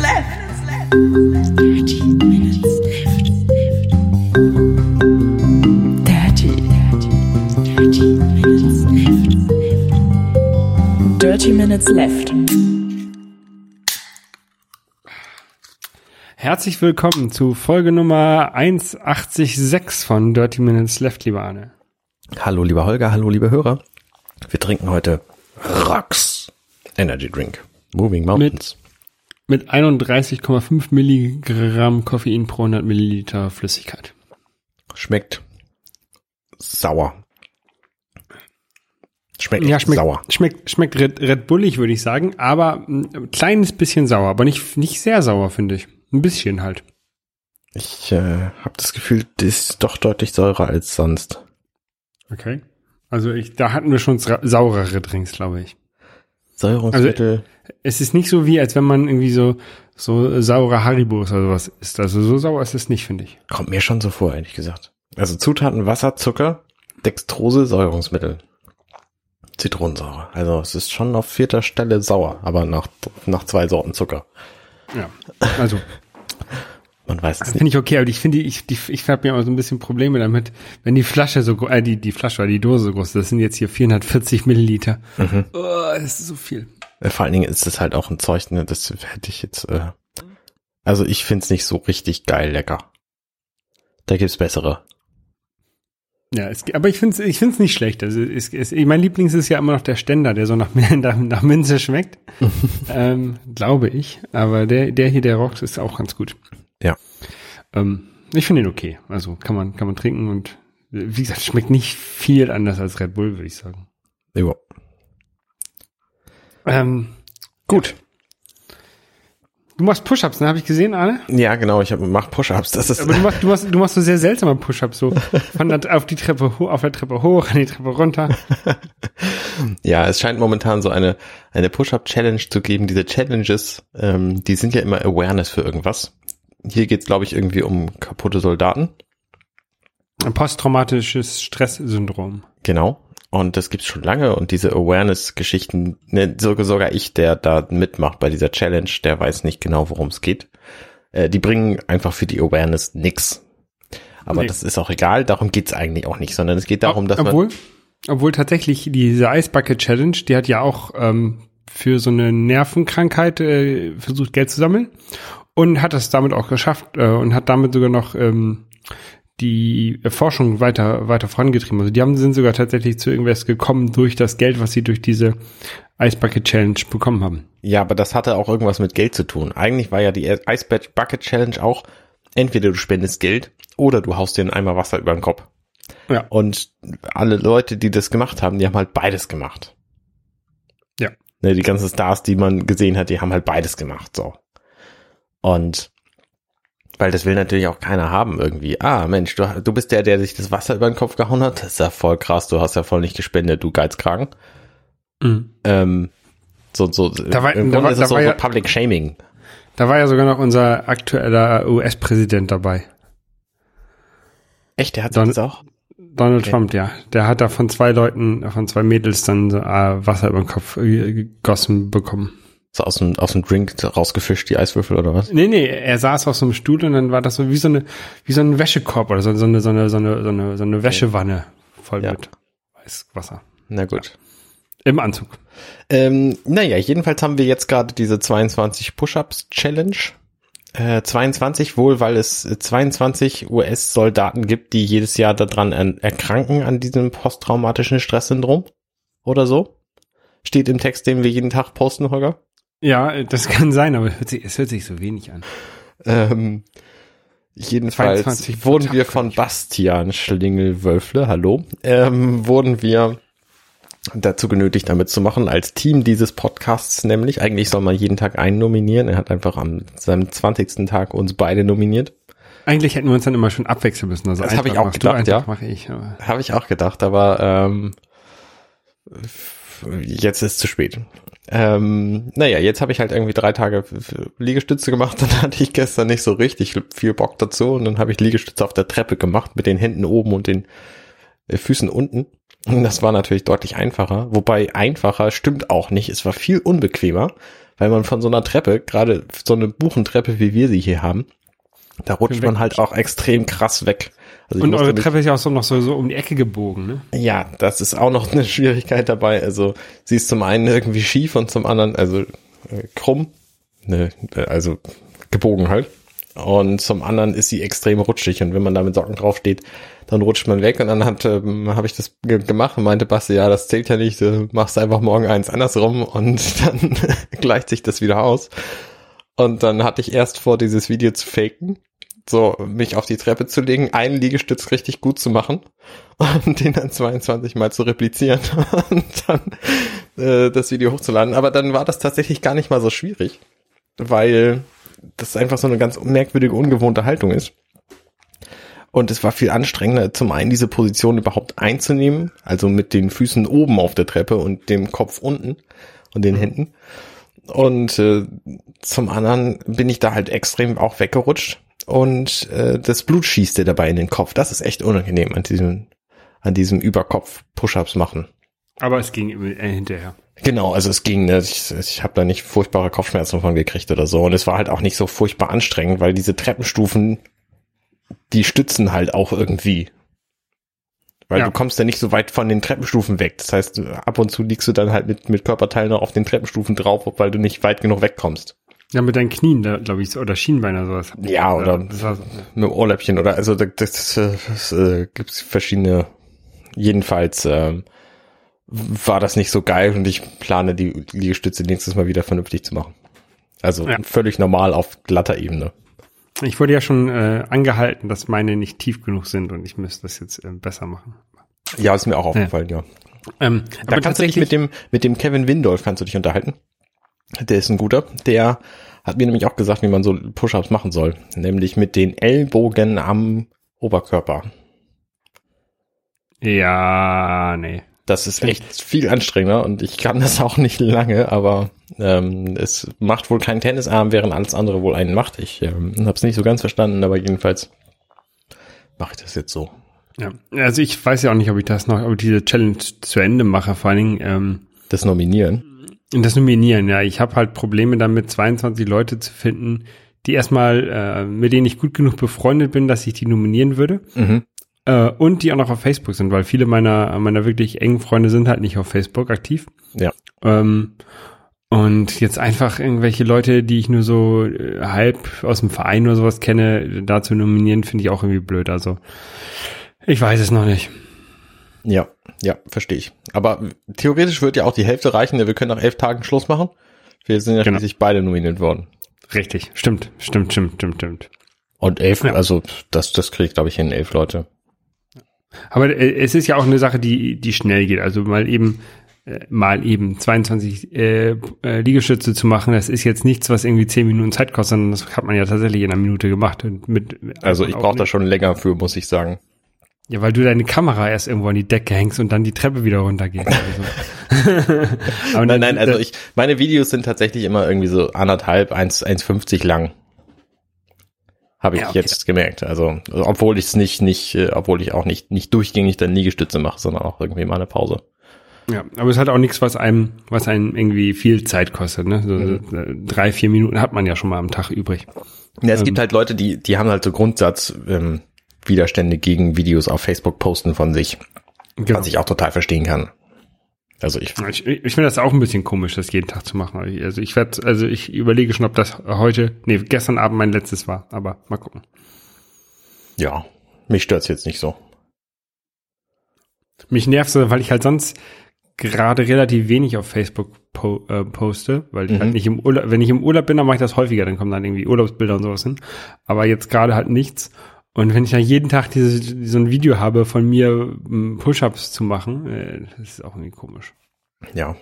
left. Dirty minutes left. Dirty, dirty minutes left. Dirty minutes left. Herzlich willkommen zu Folge Nummer 186 von Dirty Minutes Left, lieber Arne. Hallo lieber Holger, hallo liebe Hörer. Wir trinken heute Rocks Energy Drink. Moving Mountains. Mit 31,5 Milligramm Koffein pro 100 Milliliter Flüssigkeit. Schmeckt sauer. Schmeckt, Ja, schmeckt, sauer. schmeckt, schmeckt Red, Red Bullig, würde ich sagen, aber ein kleines bisschen sauer, aber nicht, nicht sehr sauer, finde ich. Ein bisschen halt. Ich äh, habe das Gefühl, das ist doch deutlich säurer als sonst. Okay. Also ich, da hatten wir schon sa- saurere Drinks, glaube ich. Säurungsmittel. Es ist nicht so wie, als wenn man irgendwie so, so saure Haribos oder sowas isst. Also so sauer ist es nicht, finde ich. kommt mir schon so vor, ehrlich gesagt. Also Zutaten Wasser, Zucker, Dextrose, Säurungsmittel. Zitronensäure. Also es ist schon auf vierter Stelle sauer, aber nach, nach zwei Sorten Zucker. Ja. Also Man weiß es nicht. Finde ich okay, aber ich finde, ich, die, ich habe ja auch so ein bisschen Probleme damit, wenn die Flasche so, äh, die, die Flasche oder die Dose so groß ist. Das sind jetzt hier 440 Milliliter. Oh, das ist so viel. Äh, Vor allen Dingen ist es halt auch ein Zeug, ne, das hätte ich jetzt, äh, also ich find's nicht so richtig geil lecker. Da gibt's bessere. Ja, es, aber ich finde es ich find's nicht schlecht. Also es, es, mein Lieblings ist ja immer noch der Ständer, der so nach, nach, nach Minze schmeckt. ähm, glaube ich. Aber der, der hier, der Rocks, ist auch ganz gut. Ja. Ähm, ich finde ihn okay. Also kann man, kann man trinken und wie gesagt, schmeckt nicht viel anders als Red Bull, würde ich sagen. Jo. Ähm, gut. Du machst Push-Ups, ne? Habe ich gesehen, Arne? Ja, genau, ich mach Push-ups. Das ist Aber du machst, du machst, du machst so sehr seltsame Push-Ups, so von der, auf die Treppe hoch, auf der Treppe hoch, an die Treppe runter. ja, es scheint momentan so eine eine Push-up-Challenge zu geben. Diese Challenges, ähm, die sind ja immer Awareness für irgendwas. Hier geht's, glaube ich, irgendwie um kaputte Soldaten. Ein posttraumatisches Stresssyndrom. Genau. Und das gibt's schon lange und diese Awareness-Geschichten, ne, sogar, sogar ich, der da mitmacht bei dieser Challenge, der weiß nicht genau, worum es geht. Äh, die bringen einfach für die Awareness nix. Aber Nee. das ist auch egal, darum geht's eigentlich auch nicht, sondern es geht darum, dass obwohl, man. obwohl tatsächlich diese Eisbucket Challenge, die hat ja auch ähm, für so eine Nervenkrankheit äh, versucht, Geld zu sammeln und hat das damit auch geschafft äh, und hat damit sogar noch ähm, die Forschung weiter weiter vorangetrieben. Also die haben sind sogar tatsächlich zu irgendwas gekommen durch das Geld, was sie durch diese Eisbucket Challenge bekommen haben. Ja, aber das hatte auch irgendwas mit Geld zu tun. Eigentlich war ja die Ice Bucket Challenge auch, entweder du spendest Geld oder du haust dir einen Eimer Wasser über den Kopf. Ja. Und alle Leute, die das gemacht haben, die haben halt beides gemacht. Ja. Ne, die ganzen Stars, die man gesehen hat, die haben halt beides gemacht, so. Und weil das will natürlich auch keiner haben irgendwie. Ah, Mensch, du, du bist der, der sich das Wasser über den Kopf gehauen hat. Das ist ja voll krass, du hast ja voll nicht gespendet, du Geizkragen. Mhm. Ähm, so, so, Da war- im da Grunde war- ist da es so, war so ja- Public Shaming. Da war ja sogar noch unser aktueller US-Präsident dabei. Echt, der hat Dann- das auch? Donald Okay. Trump, ja. Der hat da von zwei Leuten, von zwei Mädels dann so, äh, Wasser über den Kopf äh, gegossen bekommen. So aus dem, aus dem Drink rausgefischt, die Eiswürfel oder was? Nee, nee, er saß auf so einem Stuhl und dann war das so wie so eine, wie so ein Wäschekorb oder so, so eine, so eine, so eine, so eine, so eine Wäschewanne voll Ja. mit Weißwasser. Na gut. Im Anzug. Ähm, naja, jedenfalls haben wir jetzt gerade diese 22 Push-Ups Challenge. Äh, 22 wohl, weil es äh, 22 US-Soldaten gibt, die jedes Jahr daran an, erkranken an diesem posttraumatischen Stresssyndrom oder so. Steht im Text, den wir jeden Tag posten, Holger. Ja, das kann sein, aber es hört sich, es hört sich so wenig an. Ähm, jedenfalls 22 wurden wir von Bastian Schlingel-Wölfle, hallo, ähm, wurden wir dazu genötigt, damit zu machen, als Team dieses Podcasts nämlich. Eigentlich soll man jeden Tag einen nominieren. Er hat einfach am seinem 20. Tag uns beide nominiert. Eigentlich hätten wir uns dann immer schon abwechseln müssen. Also Das einen hab ich auch gedacht, du, ja. Mache ich. Habe ich auch gedacht, aber ähm, jetzt ist zu spät. Ähm, naja, jetzt habe ich halt irgendwie drei Tage Liegestütze gemacht, dann hatte ich gestern nicht so richtig viel Bock dazu und dann habe ich Liegestütze auf der Treppe gemacht mit den Händen oben und den äh, Füßen unten. Und das war natürlich deutlich einfacher, wobei einfacher stimmt auch nicht. Es war viel unbequemer, weil man von so einer Treppe, gerade so eine Buchentreppe, wie wir sie hier haben, da rutscht man halt auch extrem krass weg. Also Und eure Treppe ist ja auch so noch so, so um die Ecke gebogen, ne? Ja, das ist auch noch eine Schwierigkeit dabei. Also sie ist zum einen irgendwie schief und zum anderen also äh, krumm, ne, äh, also gebogen halt. Und zum anderen ist sie extrem rutschig und wenn man da mit Socken draufsteht, dann rutscht man weg und dann hat ähm, habe ich das ge gemacht und meinte Basti, ja, das zählt ja nicht, du machst einfach morgen eins andersrum und dann gleicht sich das wieder aus. Und dann hatte ich erst vor, dieses Video zu faken, so mich auf die Treppe zu legen, einen Liegestütz richtig gut zu machen und den dann 22 Mal zu replizieren und dann äh, das Video hochzuladen. Aber dann war das tatsächlich gar nicht mal so schwierig, weil das einfach so eine ganz merkwürdige, ungewohnte Haltung ist. Und es war viel anstrengender, zum einen diese Position überhaupt einzunehmen, also mit den Füßen oben auf der Treppe und dem Kopf unten und den Händen. Und äh, zum anderen bin ich da halt extrem auch weggerutscht und äh, das Blut schießt dir dabei in den Kopf. Das ist echt unangenehm an diesem, an diesem Überkopf Push-ups machen. Aber es ging äh, hinterher. Genau, also es ging, ne, ich, ich habe da nicht furchtbare Kopfschmerzen von gekriegt oder so. Und es war halt auch nicht so furchtbar anstrengend, weil diese Treppenstufen, die stützen halt auch irgendwie. Weil Ja. du kommst ja nicht so weit von den Treppenstufen weg. Das heißt, ab und zu liegst du dann halt mit, mit Körperteilen noch auf den Treppenstufen drauf, weil du nicht weit genug wegkommst. Ja, mit deinen Knien, glaube ich, oder Schienbein oder sowas. Ja, oder war, mit dem Ohrläppchen oder also das, das, das, das äh, gibt verschiedene. Jedenfalls ähm, war das nicht so geil und ich plane die Liegestütze nächstes Mal wieder vernünftig zu machen. Also Ja. völlig normal auf glatter Ebene. ich wurde ja schon äh, angehalten, dass meine nicht tief genug sind und ich müsste das jetzt äh, besser machen. Ja, ist mir auch aufgefallen, ja. Ähm, Da kannst du dich mit dem mit dem Kevin Windolf kannst du dich unterhalten. Der ist ein guter. Der hat mir nämlich auch gesagt, wie man so Push-ups machen soll, nämlich mit den Ellbogen am Oberkörper. Ja, nee. Das ist echt viel anstrengender und ich kann das auch nicht lange, aber ähm, es macht wohl keinen Tennisarm, während alles andere wohl einen macht. Ich ähm, habe es nicht so ganz verstanden, aber jedenfalls mache ich das jetzt so. Ja. Also ich weiß ja auch nicht, ob ich das noch, ob ich diese Challenge zu Ende mache, vor allen Dingen, ähm, Das Nominieren. Das Nominieren, ja. Ich habe halt Probleme damit, 22 Leute zu finden, die erstmal, äh, mit denen ich gut genug befreundet bin, dass ich die nominieren würde. Mhm. Äh, und die auch noch auf Facebook sind, weil viele meiner, meiner wirklich engen Freunde sind halt nicht auf Facebook aktiv. Ja. Ähm, und jetzt einfach irgendwelche Leute, die ich nur so äh, halb aus dem Verein oder sowas kenne, da zu nominieren, finde ich auch irgendwie blöd. Also ich weiß es noch nicht. Ja, ja, verstehe ich. Aber theoretisch wird ja auch die Hälfte reichen, denn wir können nach elf Tagen Schluss machen. Wir sind ja Genau. schließlich beide nominiert worden. Richtig, stimmt, stimmt, stimmt, stimmt, stimmt. Und elf, Ja. also das, das kriegt, glaube ich, hin, elf Leute. Aber äh, es ist ja auch eine Sache, die, die schnell geht. Also mal eben, äh, mal eben 22 äh, äh, Liegestütze zu machen, das ist jetzt nichts, was irgendwie 10 Minuten Zeit kostet, sondern das hat man ja tatsächlich in einer Minute gemacht. Mit, Also ich auch brauche da schon länger für, muss ich sagen. Ja, weil du deine Kamera erst irgendwo an die Decke hängst und dann die Treppe wieder runtergeht. Also. Aber Nein, nein, also ich, meine Videos sind tatsächlich immer irgendwie so anderthalb, 1, 1,50 lang. Habe ich Ja, okay. jetzt gemerkt. Also, obwohl ich es nicht, nicht, äh, obwohl ich auch nicht, nicht durchgängig dann Liegestütze mache, sondern auch irgendwie mal eine Pause. Ja, aber es hat auch nichts, was einem, was einem irgendwie viel Zeit kostet. Ne? So, Mhm. Drei, vier Minuten hat man ja schon mal am Tag übrig. Ja, es Ähm. gibt halt Leute, die, die haben halt so Grundsatz, ähm, Widerstände gegen Videos auf Facebook posten von sich, Genau. was ich auch total verstehen kann. Also ich, Ich, ich finde das auch ein bisschen komisch, das jeden Tag zu machen. Also ich werde, also ich überlege schon, ob das heute, nee, gestern Abend mein letztes war, aber mal gucken. ja, mich stört's jetzt nicht so. Mich nervt so, weil ich halt sonst gerade relativ wenig auf Facebook po äh, poste, weil ich Mhm. halt nicht im Urlaub, wenn ich im Urlaub bin, dann mache ich das häufiger, dann kommen dann irgendwie Urlaubsbilder und sowas hin. Aber jetzt gerade halt nichts. Und wenn ich dann jeden Tag diese, so ein Video habe von mir, m, Push-Ups zu machen, äh, das ist auch irgendwie komisch. Ja.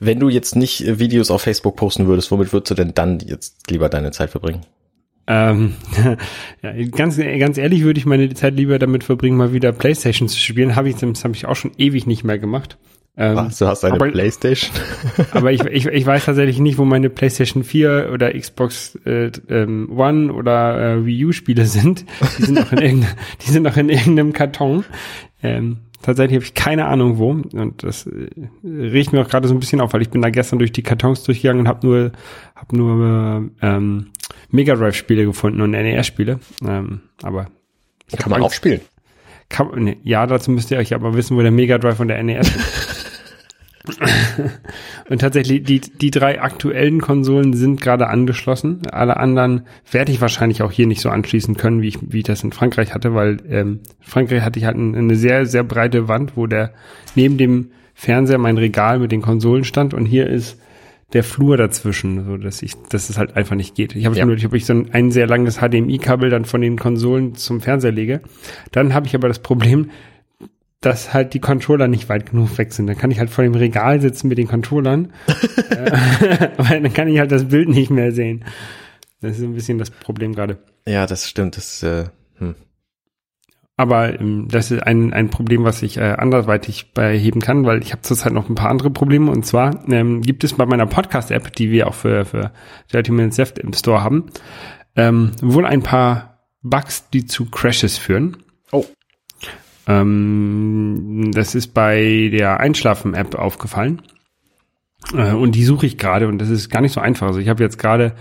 Wenn du jetzt nicht äh, Videos auf Facebook posten würdest, womit würdest du denn dann jetzt lieber deine Zeit verbringen? Ähm, ja, ganz, ganz ehrlich würde ich meine Zeit lieber damit verbringen, mal wieder Playstation zu spielen. Habe ich, das habe ich auch schon ewig nicht mehr gemacht. Ähm, du hast eine aber- Playstation? aber ich, ich, ich weiß tatsächlich nicht, wo meine PlayStation 4 oder Xbox äh, ähm, One oder äh, Wii U Spiele sind. Die sind noch in irgendeinem, die sind noch in irgendeinem Karton. Ähm, Tatsächlich habe ich keine Ahnung wo. Und das äh, riecht mir auch gerade so ein bisschen auf, weil ich bin da gestern durch die Kartons durchgegangen und habe nur, hab nur ähm, Mega Drive-Spiele gefunden und NES-Spiele. Ähm, aber ich Kann man auch spielen. kann, nee, ja, dazu müsst ihr euch aber wissen, wo der Mega Drive und der NES ist. und tatsächlich, die, die drei aktuellen Konsolen sind gerade angeschlossen. Alle anderen werde ich wahrscheinlich auch hier nicht so anschließen können, wie ich, wie ich das in Frankreich hatte, weil ähm, Frankreich hatte ich halt ein- eine sehr, sehr breite Wand, wo der neben dem Fernseher mein Regal mit den Konsolen stand und hier ist der Flur dazwischen, so dass ich, dass es halt einfach nicht geht. Ich habe Ja. überlegt, ob ich so ein, ein sehr langes HDMI-Kabel dann von den Konsolen zum Fernseher lege. Dann habe ich aber das Problem, dass halt die Controller nicht weit genug weg sind. Dann kann ich halt vor dem Regal sitzen mit den Controllern, äh, weil dann kann ich halt das Bild nicht mehr sehen. Das ist ein bisschen das Problem gerade. Ja, das stimmt. Das, äh, hm. Aber ähm, das ist ein, ein Problem, was ich äh, anderweitig beheben kann, weil ich habe zurzeit noch ein paar andere Probleme. Und zwar ähm, gibt es bei meiner Podcast-App, die wir auch für, für 30 Minutes Left im Store haben, ähm, wohl ein paar Bugs, die zu Crashes führen. Oh. Ähm, das ist bei der Einschlafen-App aufgefallen. Äh, und die suche ich gerade und das ist gar nicht so einfach. Also ich habe jetzt gerade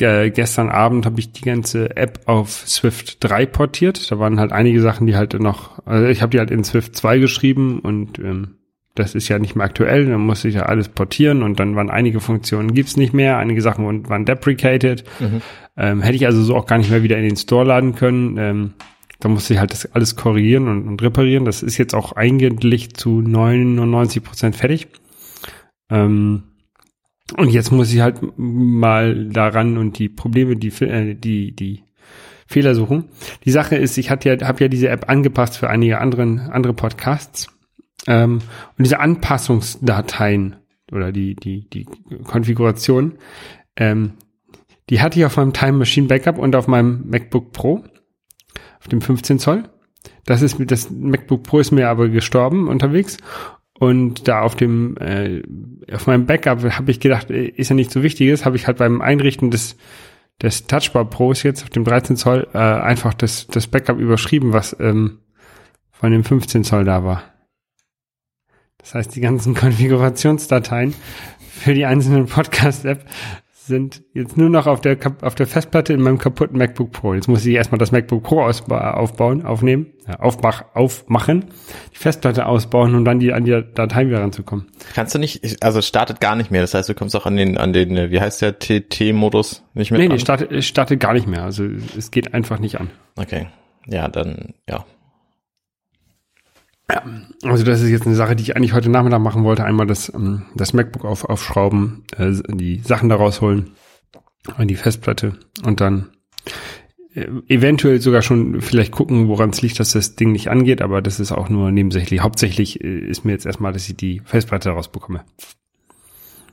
äh, gestern Abend habe ich die ganze App auf Swift 3 portiert. Da waren halt einige Sachen, die halt noch, also ich habe die halt in Swift 2 geschrieben und ähm, das ist ja nicht mehr aktuell, dann musste ich ja alles portieren und dann waren einige Funktionen gibt's nicht mehr, einige Sachen waren- deprecated. Ähm, hätte ich also so auch gar nicht mehr wieder in den Store laden können. Ähm, da musste ich halt das alles korrigieren und, und reparieren. Das ist jetzt auch eigentlich zu 99 Prozent fertig. Ähm, und jetzt muss ich halt mal daran und die Probleme, die, äh, die, die Fehler suchen. Die Sache ist, ich hatte ja, habe ja diese App angepasst für einige anderen, andere Podcasts. Ähm, und diese Anpassungsdateien oder die, die, die Konfiguration, ähm, die hatte ich auf meinem Time Machine Backup und auf meinem MacBook Pro, auf dem 15 Zoll. Das ist mit- das MacBook Pro ist mir aber gestorben unterwegs und da auf dem äh, auf meinem Backup habe ich gedacht, äh, ist ja nicht so wichtiges, habe ich halt beim Einrichten des des Touchbar Pros jetzt auf dem 13 Zoll äh, einfach das das Backup überschrieben, was ähm, von dem 15 Zoll da war. Das heißt, die ganzen Konfigurationsdateien für die einzelnen Podcast-App sind jetzt nur noch auf der, auf der Festplatte in meinem kaputten MacBook Pro. Jetzt muss ich erstmal das MacBook Pro aufbauen, aufnehmen, ja, aufmach, aufmachen, die Festplatte ausbauen und dann die, an die Dateien wieder ranzukommen. Kannst du nicht, also es startet gar nicht mehr. Das heißt, du kommst auch an den, an den, äh, wie heißt der TT-Modus nicht mehr Nee, nee, startet, startet gar nicht mehr. Also es geht einfach nicht an. Okay. Ja, dann, ja. Also das ist jetzt eine Sache, die ich eigentlich heute Nachmittag machen wollte. Einmal das, ähm, das MacBook auf, aufschrauben, äh, die Sachen da rausholen, an die Festplatte und dann äh, eventuell sogar schon vielleicht gucken, woran es liegt, dass das Ding nicht angeht, aber das ist auch nur nebensächlich. Hauptsächlich äh, ist mir jetzt erstmal, dass ich die Festplatte rausbekomme.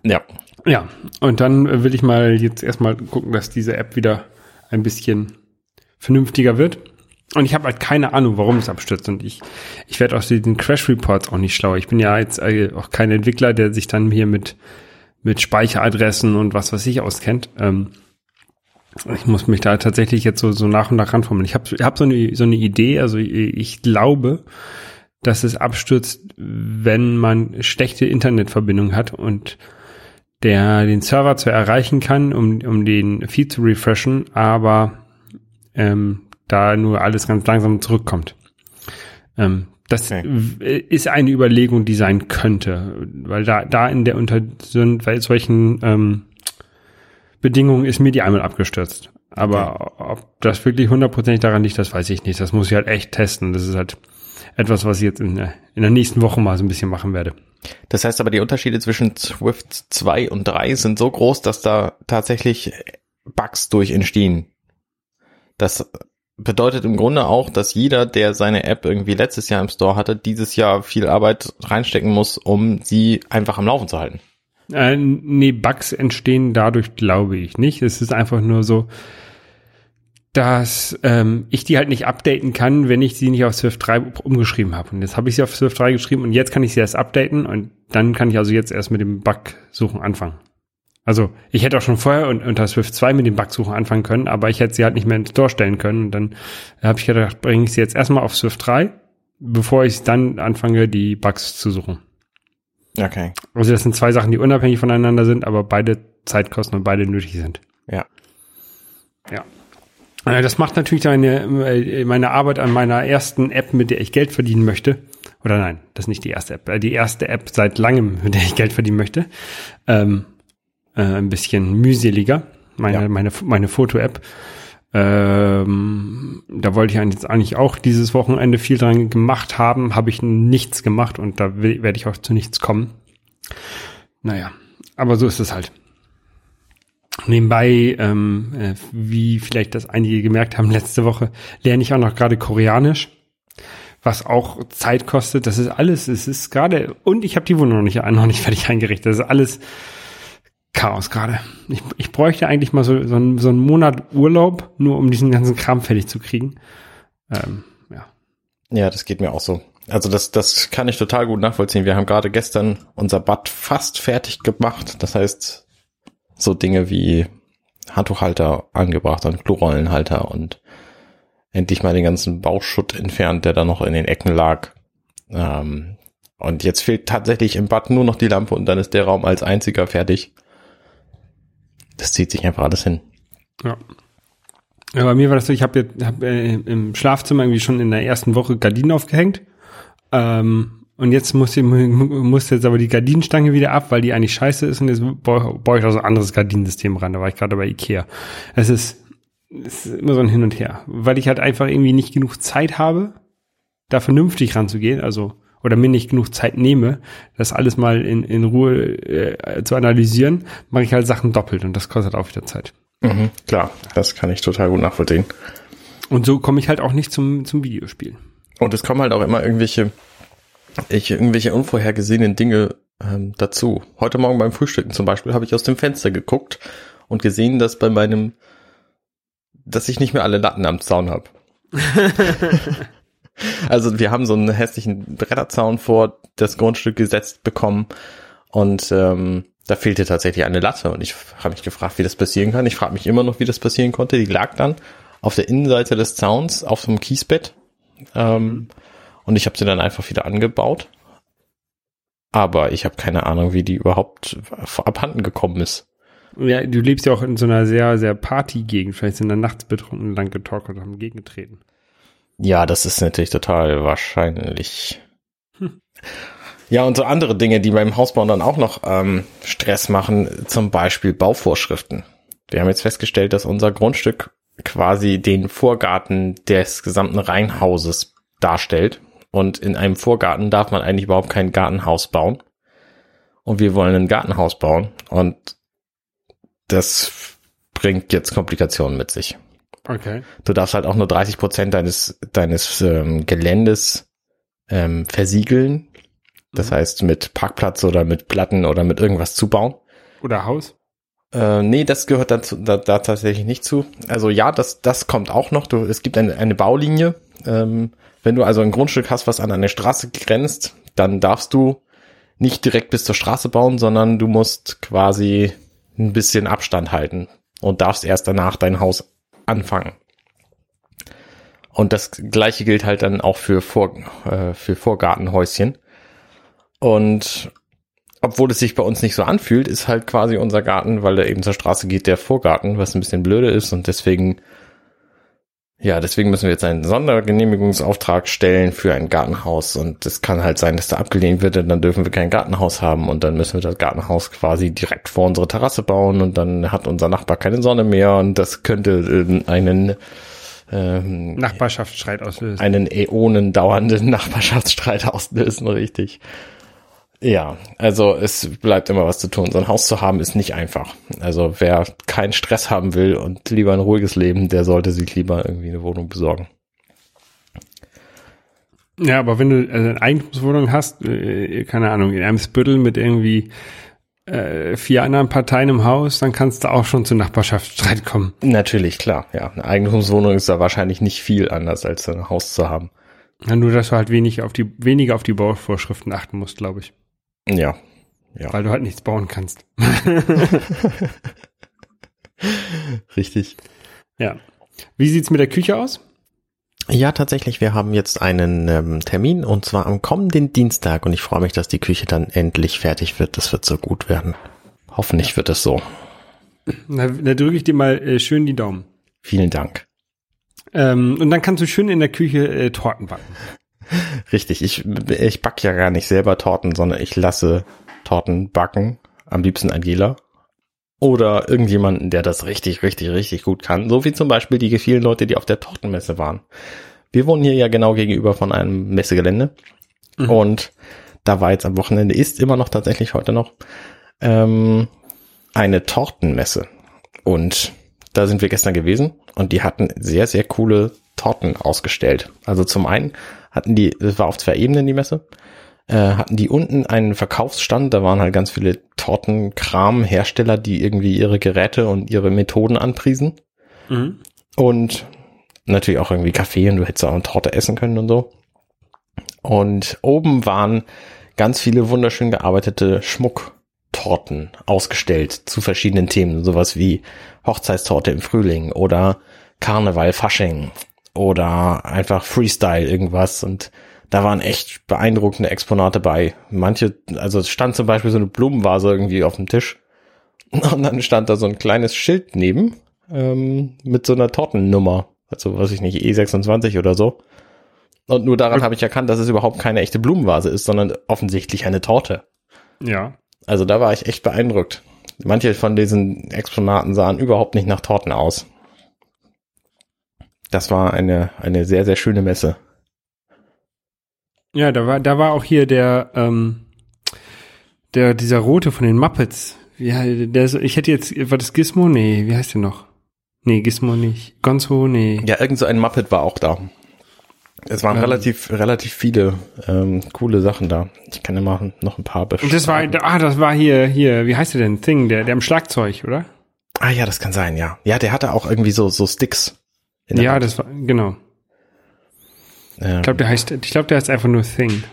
Ja. Ja, und dann äh, will ich mal jetzt erstmal gucken, dass diese App wieder ein bisschen vernünftiger wird. Und ich habe halt keine Ahnung, warum es abstürzt. Und ich, ich werde aus diesen Crash Reports auch nicht schlauer. Ich bin ja jetzt äh, auch kein Entwickler, der sich dann hier mit, mit Speicheradressen und was weiß ich auskennt. Ähm, ich muss mich da tatsächlich jetzt so, so nach und nach ranformen. Ich habe hab so, eine, so eine Idee, also ich, ich glaube, dass es abstürzt, wenn man schlechte Internetverbindung hat und der den Server zwar erreichen kann, um, um den Feed zu refreshen, aber ähm, da nur alles ganz langsam zurückkommt. Ähm, das Okay. ist eine Überlegung, die sein könnte, weil da, da in der unter solchen ähm, Bedingungen ist mir die einmal abgestürzt. Aber ob das wirklich hundertprozentig daran liegt, das weiß ich nicht. Das muss ich halt echt testen. Das ist halt etwas, was ich jetzt in, der- in der nächsten Woche mal so ein bisschen machen werde. Das heißt aber, die Unterschiede zwischen Swift 2 und 3 sind so groß, dass da tatsächlich Bugs durch entstehen. Das bedeutet im Grunde auch, dass jeder, der seine App irgendwie letztes Jahr im Store hatte, dieses Jahr viel Arbeit reinstecken muss, um sie einfach am Laufen zu halten. Äh, nee, Bugs entstehen dadurch, glaube ich nicht. Es ist einfach nur so, dass ähm, ich die halt nicht updaten kann, wenn ich sie nicht auf Swift 3 umgeschrieben habe. Und jetzt habe ich sie auf Swift 3 geschrieben und jetzt kann ich sie erst updaten und dann kann ich also jetzt erst mit dem Bug-Suchen anfangen. Also ich hätte auch schon vorher un- unter Swift 2 mit dem Bug-Suchen anfangen können, aber ich hätte sie halt nicht mehr ins Store stellen können. Und dann habe ich gedacht, bringe ich sie jetzt erstmal auf Swift 3 bevor ich dann anfange, die Bugs zu suchen. Okay. Also das sind zwei Sachen, die unabhängig voneinander sind, aber beide Zeit kosten und beide nötig sind. Ja. Ja. Äh, Das macht natürlich meine, äh, meine Arbeit an meiner ersten App, mit der ich Geld verdienen möchte. Oder nein, das ist nicht die erste App. äh, Die erste App seit langem, mit der ich Geld verdienen möchte. Ähm, äh, ein bisschen mühseliger. Meine, Ja. meine, meine Foto-App. Ähm, da wollte ich eigentlich- jetzt eigentlich auch dieses Wochenende viel dran gemacht haben, habe ich nichts gemacht und da werde ich auch zu nichts kommen. Naja, aber so ist es halt. Nebenbei, ähm, äh, wie vielleicht das einige gemerkt haben, letzte Woche lerne ich auch noch gerade Koreanisch, was auch Zeit kostet. Das ist alles, es ist gerade, und ich habe die Wohnung noch nicht, noch nicht fertig eingerichtet. Das ist alles Chaos gerade. Ich, ich bräuchte eigentlich mal so, so, einen, so einen Monat Urlaub, nur um diesen ganzen Kram fertig zu kriegen. Ähm, ja. Ja, das geht mir auch so. Also das, das kann ich total gut nachvollziehen. Wir haben gerade gestern unser Bad fast fertig gemacht. Das heißt, so Dinge wie Handtuchhalter angebracht und Klorollenhalter und endlich mal den ganzen Bauschutt entfernt, der da noch in den Ecken lag. Ähm, und jetzt fehlt tatsächlich im Bad nur noch die Lampe und dann ist der Raum als einziger fertig. Das zieht sich einfach alles hin. Ja. Ja, bei mir war das so, ich habe hab, äh, im Schlafzimmer irgendwie schon in der ersten Woche Gardinen aufgehängt. Ähm, und jetzt muss, ich, muss jetzt aber die Gardinenstange wieder ab, weil die eigentlich scheiße ist und jetzt baue ich auch so ein anderes Gardinensystem ran. Da war ich gerade bei Ikea. Es ist, es ist immer so ein Hin und Her, weil ich halt einfach irgendwie nicht genug Zeit habe, da vernünftig ranzugehen, also oder mir nicht genug Zeit nehme, das alles mal in, in Ruhe äh, zu analysieren, mache ich halt Sachen doppelt und das kostet auch wieder Zeit. Mhm, klar, das kann ich total gut nachvollziehen. Und so komme ich halt auch nicht zum, zum Videospielen. Und es kommen halt auch immer irgendwelche, ich, irgendwelche unvorhergesehenen Dinge ähm, dazu. Heute Morgen beim Frühstücken zum Beispiel habe ich aus dem Fenster geguckt und gesehen, dass bei meinem, dass ich nicht mehr alle Latten am Zaun habe. also wir haben so einen hässlichen Bretterzaun vor das Grundstück gesetzt bekommen und ähm, da fehlte tatsächlich eine Latte und ich habe mich gefragt, wie das passieren kann. Ich frage mich immer noch, wie das passieren konnte. Die lag dann auf der Innenseite des Zauns auf so einem Kiesbett ähm, und ich habe sie dann einfach wieder angebaut. Aber ich habe keine Ahnung, wie die überhaupt abhanden gekommen ist. Ja, du lebst ja auch in so einer sehr, sehr Partygegend. Vielleicht sind da nachts betrunken lang getalkt und haben gegengetreten. Ja, das ist natürlich total wahrscheinlich. Ja, und so andere Dinge, die beim Hausbau dann auch noch ähm, Stress machen, zum Beispiel Bauvorschriften. Wir haben jetzt festgestellt, dass unser Grundstück quasi den Vorgarten des gesamten Reihenhauses darstellt. Und in einem Vorgarten darf man eigentlich überhaupt kein Gartenhaus bauen. Und wir wollen ein Gartenhaus bauen. Und das bringt jetzt Komplikationen mit sich. Okay. Du darfst halt auch nur 30 Prozent deines, deines ähm, Geländes ähm, versiegeln. Das heißt, mit Parkplatz oder mit Platten oder mit irgendwas zubauen. Oder Haus? Äh, nee, das gehört dazu, da, da tatsächlich nicht zu. Also ja, das, das kommt auch noch. Du, es gibt eine, eine Baulinie. Ähm, wenn du also ein Grundstück hast, was an eine Straße grenzt, dann darfst du nicht direkt bis zur Straße bauen, sondern du musst quasi ein bisschen Abstand halten und darfst erst danach dein Haus anfangen. Und das gleiche gilt halt dann auch für, Vor, äh, für Vorgartenhäuschen. Und obwohl es sich bei uns nicht so anfühlt, ist halt quasi unser Garten, weil der eben zur Straße geht, der Vorgarten, was ein bisschen blöde ist und deswegen, ja, deswegen müssen wir jetzt einen Sondergenehmigungsauftrag stellen für ein Gartenhaus und es kann halt sein, dass da abgelehnt wird und dann dürfen wir kein Gartenhaus haben und dann müssen wir das Gartenhaus quasi direkt vor unsere Terrasse bauen und dann hat unser Nachbar keine Sonne mehr und das könnte ähm, einen ähm, Nachbarschaftsstreit auslösen. einen Äonen dauernden Nachbarschaftsstreit auslösen, richtig. Ja, also es bleibt immer was zu tun. So ein Haus zu haben ist nicht einfach. Also wer keinen Stress haben will und lieber ein ruhiges Leben, der sollte sich lieber irgendwie eine Wohnung besorgen. Ja, aber wenn du also eine Eigentumswohnung hast, äh, keine Ahnung, in Eimsbüttel mit irgendwie äh, vier anderen Parteien im Haus, dann kannst du auch schon zu Nachbarschaftsstreit kommen. Natürlich, klar, ja. Eine Eigentumswohnung ist da wahrscheinlich nicht viel anders, als ein Haus zu haben. Ja, nur, dass du halt wenig auf die, weniger auf die Bauvorschriften achten musst, glaube ich. Ja, ja, Weil du halt nichts bauen kannst. richtig. Ja. Wie sieht's mit der Küche aus? Ja, tatsächlich. Wir haben jetzt einen ähm, Termin und zwar am kommenden Dienstag und ich freue mich, dass die Küche dann endlich fertig wird. Das wird so gut werden. Hoffentlich wird es so. Da, da drücke ich dir mal äh, schön die Daumen. Vielen Dank. Ähm, und dann kannst du schön in der Küche äh, Torten backen. Richtig. Ich, ich back ja gar nicht selber Torten, sondern ich lasse Torten backen. Am liebsten Angela. Oder irgendjemanden, der das richtig, richtig, richtig gut kann. So wie zum Beispiel die vielen Leute, die auf der Tortenmesse waren. Wir wohnen hier ja genau gegenüber von einem Messegelände. Mhm. Und da war jetzt am Wochenende, ist immer noch tatsächlich heute noch, ähm, eine Tortenmesse. Und da sind wir gestern gewesen und die hatten sehr, sehr coole Torten ausgestellt. Also zum einen hatten die, das war auf zwei Ebenen die Messe, äh, hatten die unten einen Verkaufsstand, da waren halt ganz viele Tortenkram-Hersteller, die irgendwie ihre Geräte und ihre Methoden anpriesen. Mhm. Und natürlich auch irgendwie Kaffee und du hättest auch eine Torte essen können und so. Und oben waren ganz viele wunderschön gearbeitete Schmucktorten ausgestellt zu verschiedenen Themen. Sowas wie Hochzeitstorte im Frühling oder Karneval, Fasching oder einfach Freestyle irgendwas und da waren echt beeindruckende Exponate bei. Manche, also es stand zum Beispiel so eine Blumenvase irgendwie auf dem Tisch und dann stand da so ein kleines Schild neben ähm, mit so einer Tortennummer, also was ich nicht, E26 oder so. Und nur daran habe ich erkannt, dass es überhaupt keine echte Blumenvase ist, sondern offensichtlich eine Torte. Ja. Also da war ich echt beeindruckt. Manche von diesen Exponaten sahen überhaupt nicht nach Torten aus. Das war eine, eine sehr, sehr schöne Messe. Ja, da war, da war auch hier der, ähm, der, dieser rote von den Muppets. Ja, der, ich hätte jetzt, war das Gizmo? Nee, wie heißt der noch? Nee, Gizmo nicht. Gonzo? Nee. Ja, irgend so ein Muppet war auch da. Es waren Ähm. relativ, relativ viele ähm, coole Sachen da. Ich kann ja mal noch ein paar Und das war, ah, das war hier, hier, wie heißt der denn? Thing, der, der am Schlagzeug, oder? Ah ja, das kann sein, ja. Ja, der hatte auch irgendwie so, so Sticks. Ja, Hand. das war, genau. Ähm, Ich glaube, der heißt, ich glaube, der heißt einfach nur Thing.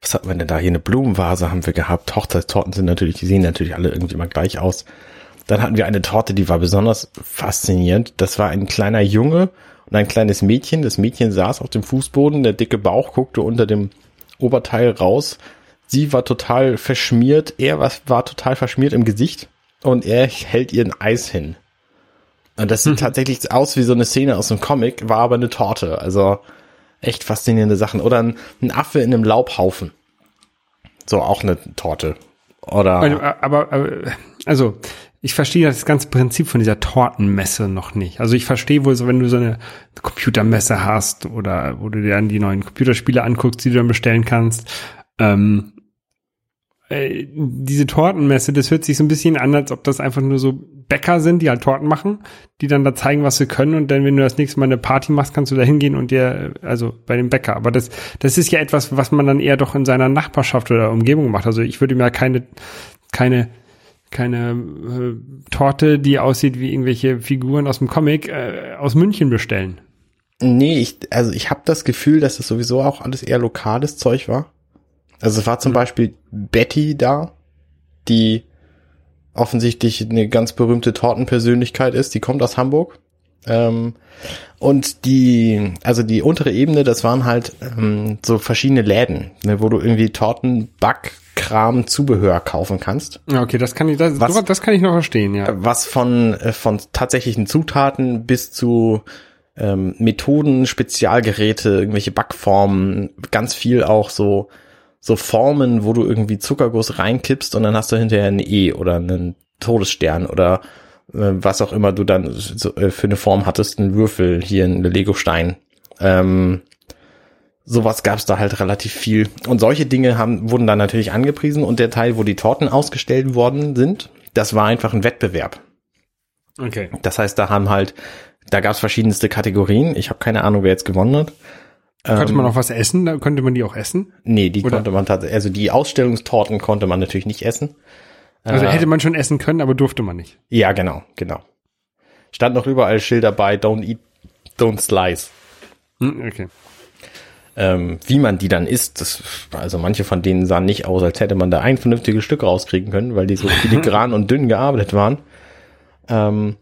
was hatten wir denn da? Hier eine Blumenvase haben wir gehabt. Hochzeitstorten sind natürlich, die sehen natürlich alle irgendwie immer gleich aus. Dann hatten wir eine Torte, die war besonders faszinierend. Das war ein kleiner Junge und ein kleines Mädchen. Das Mädchen saß auf dem Fußboden, der dicke Bauch guckte unter dem Oberteil raus. Sie war total verschmiert, er war, war total verschmiert im Gesicht und er hält ihr ein Eis hin. Und das sieht tatsächlich aus wie so eine Szene aus einem Comic, war aber eine Torte. Also echt faszinierende Sachen. Oder ein, ein Affe in einem Laubhaufen. So auch eine Torte. Oder Aber, aber, aber, also, ich verstehe das ganze Prinzip von dieser Tortenmesse noch nicht. Also ich verstehe wohl so, wenn du so eine Computermesse hast oder wo du dir dann die neuen Computerspiele anguckst, die du dann bestellen kannst. Ähm, äh, diese Tortenmesse, das hört sich so ein bisschen an, als ob das einfach nur so Bäcker sind, die halt Torten machen, die dann da zeigen, was sie können und dann, wenn du das nächste Mal eine Party machst, kannst du da hingehen und dir, also bei dem Bäcker. Aber das, das ist ja etwas, was man dann eher doch in seiner Nachbarschaft oder Umgebung macht. Also ich würde mir keine, keine, keine äh, Torte, die aussieht wie irgendwelche Figuren aus dem Comic, äh, aus München bestellen. Nee, ich, also ich habe das Gefühl, dass das sowieso auch alles eher lokales Zeug war. Also es war zum Beispiel Betty da, die offensichtlich eine ganz berühmte Tortenpersönlichkeit ist, die kommt aus Hamburg. Ähm, und die, also die untere Ebene, das waren halt ähm, so verschiedene Läden, ne, wo du irgendwie Torten, Backkram, Zubehör kaufen kannst. Ja, okay, das kann ich, das, Was- das kann ich noch verstehen, ja. was von, äh, von tatsächlichen Zutaten bis zu ähm, Methoden, Spezialgeräte, irgendwelche Backformen, ganz viel auch so, so Formen, wo du irgendwie Zuckerguss reinkippst und dann hast du hinterher ein E oder einen Todesstern oder äh, was auch immer du dann so, äh, für eine Form hattest, einen Würfel, hier ein Legostein. Ähm, sowas gab's da halt relativ viel. Und solche Dinge haben, wurden dann natürlich angepriesen und der Teil, wo die Torten ausgestellt worden sind, das war einfach ein Wettbewerb. Okay. Das heißt, da haben halt, da gab's verschiedenste Kategorien. Ich habe keine Ahnung, wer jetzt gewonnen hat. Könnte man noch was essen? Da könnte man die auch essen? Nee, die Oder- konnte man tatsächlich, also die Ausstellungstorten konnte man natürlich nicht essen. Also Äh, hätte man schon essen können, aber durfte man nicht. Ja, genau, genau. Stand noch überall Schilder bei, don't eat, don't slice. Hm, okay. Ähm, wie man die dann isst, das, also manche von denen sahen nicht aus, als hätte man da ein vernünftiges Stück rauskriegen können, weil die so filigran und dünn gearbeitet waren. Ähm,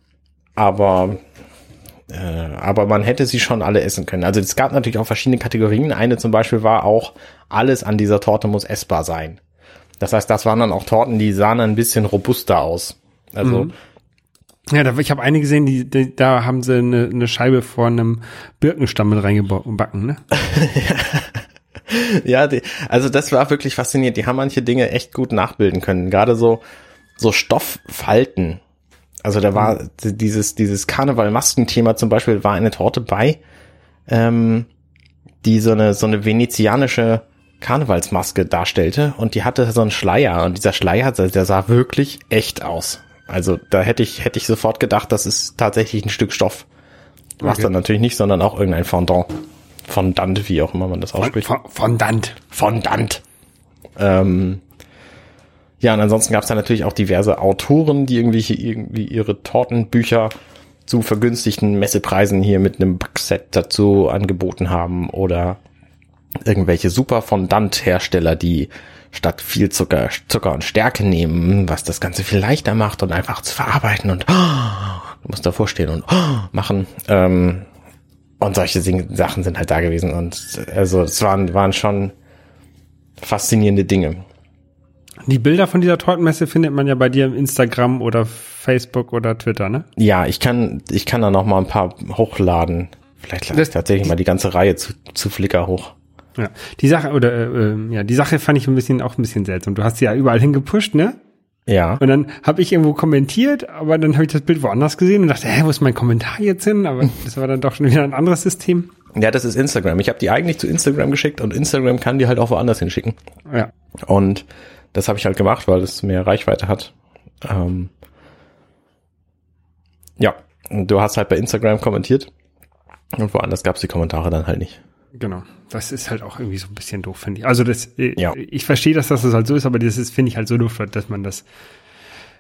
aber Äh, aber man hätte sie schon alle essen können. Also es gab natürlich auch verschiedene Kategorien. Eine zum Beispiel war auch, alles an dieser Torte muss essbar sein. Das heißt, das waren dann auch Torten, die sahen ein bisschen robuster aus. Also Mhm. Ja, da, ich habe eine gesehen, die, die, da haben sie eine, eine Scheibe vor einem Birkenstamm mit reingebacken, ne? Ja, die, also das war wirklich faszinierend. Die haben manche Dinge echt gut nachbilden können. Gerade so, so Stofffalten. Also da war dieses, dieses Karneval-Maskenthema zum Beispiel war eine Torte bei, ähm, die so eine, so eine venezianische Karnevalsmaske darstellte und die hatte so einen Schleier und dieser Schleier, der sah wirklich echt aus. Also da hätte ich, hätte ich sofort gedacht, das ist tatsächlich ein Stück Stoff. War es Okay. dann natürlich nicht, sondern auch irgendein Fondant. Fondant, wie auch immer man das ausspricht. Fondant. Fondant. Ähm, ja, und ansonsten gab es da natürlich auch diverse Autoren, die irgendwie, irgendwie ihre Tortenbücher zu vergünstigten Messepreisen hier mit einem Backset dazu angeboten haben oder irgendwelche super Fondant-Hersteller, die statt viel Zucker, Zucker und Stärke nehmen, was das Ganze viel leichter macht und einfach zu verarbeiten und du musst davor stehen und machen. Ähm, und solche Sachen sind halt da gewesen und also es waren, waren schon faszinierende Dinge. Die Bilder von dieser Tortenmesse findet man ja bei dir im Instagram oder Facebook oder Twitter, ne? Ja, ich kann, ich kann da noch mal ein paar hochladen. Vielleicht lade ich tatsächlich mal die ganze Reihe zu, zu Flickr hoch. Ja. Die Sache, oder äh, äh, ja, die Sache fand ich ein bisschen auch ein bisschen seltsam. Du hast sie ja überall hingepusht, ne? Ja. Und dann habe ich irgendwo kommentiert, aber dann habe ich das Bild woanders gesehen und dachte, hä, wo ist mein Kommentar jetzt hin? Aber das war dann doch schon wieder ein anderes System. Ja, das ist Instagram. Ich habe die eigentlich zu Instagram geschickt und Instagram kann die halt auch woanders hinschicken. Ja. Und das habe ich halt gemacht, weil es mehr Reichweite hat. Ähm, ja, du hast halt bei Instagram kommentiert und woanders gab es die Kommentare dann halt nicht. Genau. Das ist halt auch irgendwie so ein bisschen doof, finde ich. Also das, äh, Ja. ich verstehe, dass das halt so ist, aber das ist, finde ich halt so doof, dass man das,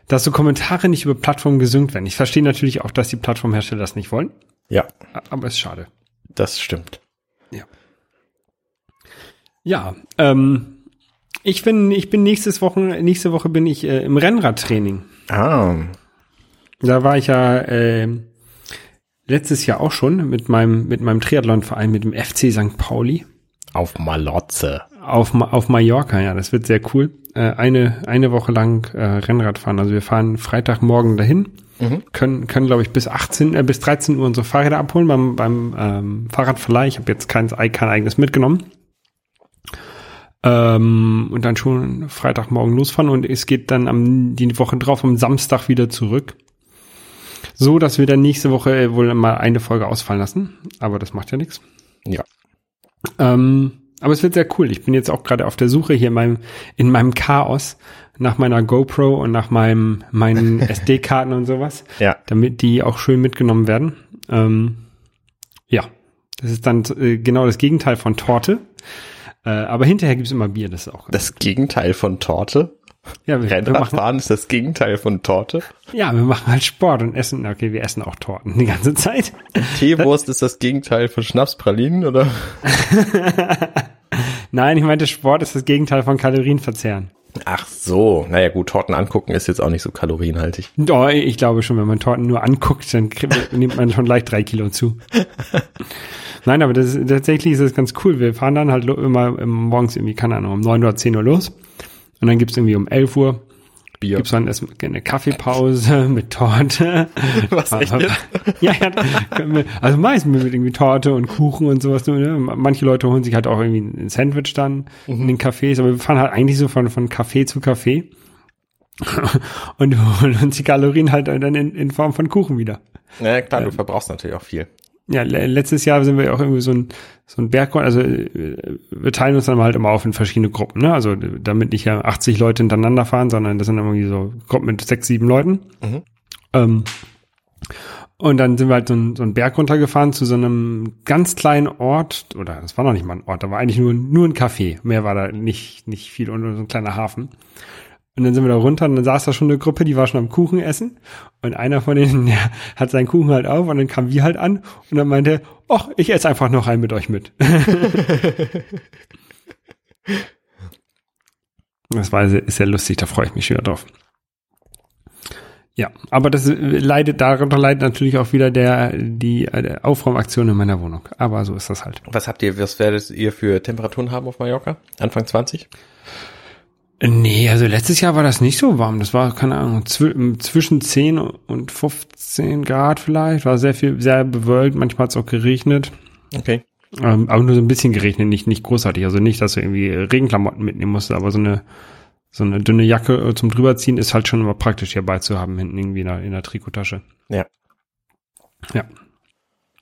dass so Kommentare nicht über Plattformen gesynkt werden. Ich verstehe natürlich auch, dass die Plattformhersteller das nicht wollen, Ja, aber ist schade. das stimmt. Ja, ähm, ich bin, ich bin nächstes Woche, nächste Woche bin ich äh, im Rennradtraining. Ah, Da war ich ja äh, letztes Jahr auch schon mit meinem, mit meinem Triathlonverein, mit dem FC St. Pauli. auf Malotze. Auf, auf Mallorca, ja, das wird sehr cool. Äh, eine, eine Woche lang äh, Rennrad fahren. Also wir fahren Freitagmorgen dahin, können, können glaube ich, bis 18, äh, bis 13 Uhr unsere Fahrräder abholen beim, beim ähm, Fahrradverleih. Ich habe jetzt kein, kein eigenes mitgenommen. Ähm, und dann schon Freitagmorgen losfahren und es geht dann am, die Woche drauf am Samstag wieder zurück. So, dass wir dann nächste Woche wohl mal eine Folge ausfallen lassen. Aber das macht ja nichts. Ja. Ähm, aber es wird sehr cool. Ich bin jetzt auch gerade auf der Suche hier in meinem, in meinem Chaos nach meiner GoPro und nach meinem, meinen SD-Karten und sowas, Ja. damit die auch schön mitgenommen werden. Ähm, ja, das ist dann äh, genau das Gegenteil von Torte. Äh, aber hinterher gibt's immer Bier, das ist auch Das Gegenteil von Torte. ja, wir, wir machen, Rennradfahren ist das Gegenteil von Torte. ja, wir machen halt Sport und essen. Okay, wir essen auch Torten die ganze Zeit. Teewurst ist das Gegenteil von Schnapspralinen, oder? Nein, ich meinte, Sport ist das Gegenteil von Kalorienverzehren. Ach so. Naja, gut, Torten angucken ist jetzt auch nicht so kalorienhaltig. Doch, ich glaube schon, wenn man Torten nur anguckt, dann kriegt, nimmt man schon leicht drei Kilo zu. Nein, aber das tatsächlich ist das ganz cool. Wir fahren dann halt immer ähm, morgens irgendwie, keine Ahnung, um neun oder zehn Uhr los. Und dann gibt's irgendwie um elf Uhr, Bier. gibt's dann erst eine Kaffeepause mit Torte. Was, echt ja, ja, also meistens mit irgendwie Torte und Kuchen und sowas. Ne? Manche Leute holen sich halt auch irgendwie ein Sandwich dann in den Cafés, aber wir fahren halt eigentlich so von, von Café zu Café und holen uns die Kalorien halt dann in, in Form von Kuchen wieder. Na klar, du verbrauchst natürlich auch viel. Ja, le letztes Jahr sind wir auch irgendwie so ein, so ein Berg, also äh, wir teilen uns dann halt immer auf in verschiedene Gruppen, ne? Also damit nicht ja 80 Leute hintereinander fahren, sondern das sind irgendwie so Gruppen mit sechs, sieben Leuten. Mhm. Ähm, und dann sind wir halt so, ein, so einen Berg runtergefahren zu so einem ganz kleinen Ort, oder das war noch nicht mal ein Ort, da war eigentlich nur, nur ein Café. Mehr war da nicht, nicht viel und so ein kleiner Hafen. Und dann sind wir da runter und dann saß da schon eine Gruppe, die war schon am Kuchen essen. Und einer von denen der hat seinen Kuchen halt auf und dann kamen wir halt an und dann meinte er, ach, ich esse einfach noch einen mit euch mit. das war sehr, ist sehr lustig, da freue ich mich wieder drauf. Ja, aber das leidet, darunter leidet natürlich auch wieder der, die äh, Aufräumaktion in meiner Wohnung. Aber so ist das halt. Was habt ihr, was werdet ihr für Temperaturen haben auf Mallorca? Anfang 20? Nee, also letztes Jahr war das nicht so warm. Das war, keine Ahnung, zw zwischen 10 und 15 Grad vielleicht. War sehr viel, sehr bewölkt. Manchmal hat es auch geregnet. Okay. Ähm, aber nur so ein bisschen geregnet, nicht, nicht großartig. Also nicht, dass du irgendwie Regenklamotten mitnehmen musst, aber so eine, so eine dünne Jacke äh, zum drüberziehen ist halt schon immer praktisch hierbei zu haben, hinten irgendwie in der, in der Trikottasche. Ja. Ja.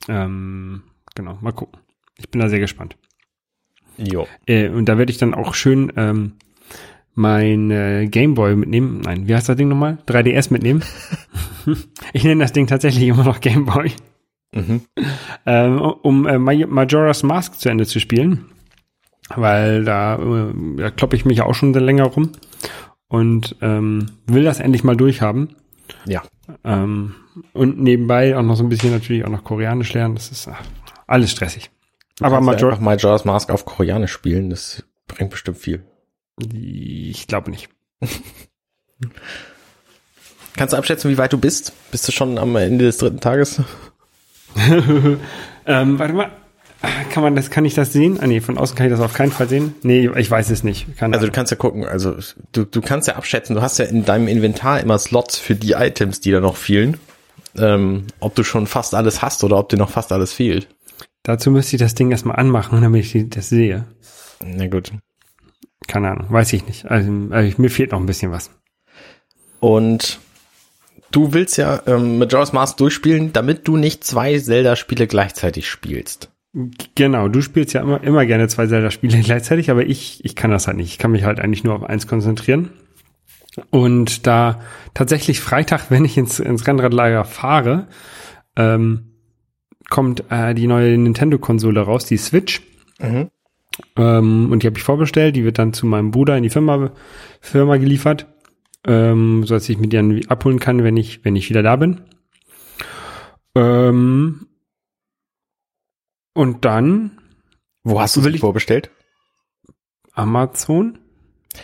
Ähm, genau, mal gucken. Ich bin da sehr gespannt. Jo. Äh, und da werde ich dann auch schön ähm, mein äh, Gameboy mitnehmen. Nein, wie heißt das Ding nochmal? 3DS mitnehmen. ich nenne das Ding tatsächlich immer noch Gameboy. Mhm. Ähm, um äh, Maj- Majora's Mask zu Ende zu spielen. Weil da, äh, da kloppe ich mich auch schon länger rum. Und ähm, will das endlich mal durchhaben. Ja. Ähm, und nebenbei auch noch so ein bisschen natürlich auch noch Koreanisch lernen. Das ist ach, alles stressig. Aber du Major einfach Majora's Mask auf Koreanisch spielen, das bringt bestimmt viel. Ich glaube nicht. Kannst du abschätzen, wie weit du bist? Bist du schon am Ende des dritten Tages? Ähm, warte mal. Kann man das, kann ich das sehen? Ah nee, von außen kann ich das auf keinen Fall sehen. Nee, ich weiß es nicht. Keine Also du Ahnung. kannst ja gucken, also du, du kannst ja abschätzen, du hast ja in deinem Inventar immer Slots für die Items, die da noch fehlen. Ähm, ob du schon fast alles hast oder ob dir noch fast alles fehlt. Dazu müsste ich das Ding erstmal anmachen, damit ich das sehe. Na gut. Keine Ahnung, weiß ich nicht. Also, also mir fehlt noch ein bisschen was. Und du willst ja ähm, Majora's Mask durchspielen, damit du nicht zwei Zelda-Spiele gleichzeitig spielst. Genau, du spielst ja immer, immer gerne zwei Zelda-Spiele gleichzeitig, aber ich, ich kann das halt nicht. Ich kann mich halt eigentlich nur auf eins konzentrieren. Und da tatsächlich Freitag, wenn ich ins, ins Rennradlager fahre, ähm, kommt äh, die neue Nintendo-Konsole raus, die Switch. Mhm. Ähm, und die habe ich vorbestellt. Die wird dann zu meinem Bruder in die Firma, Firma geliefert, ähm, so dass ich mir die dann abholen kann, wenn ich, wenn ich wieder da bin. Ähm, und dann Wo hast du sie vorbestellt? Amazon.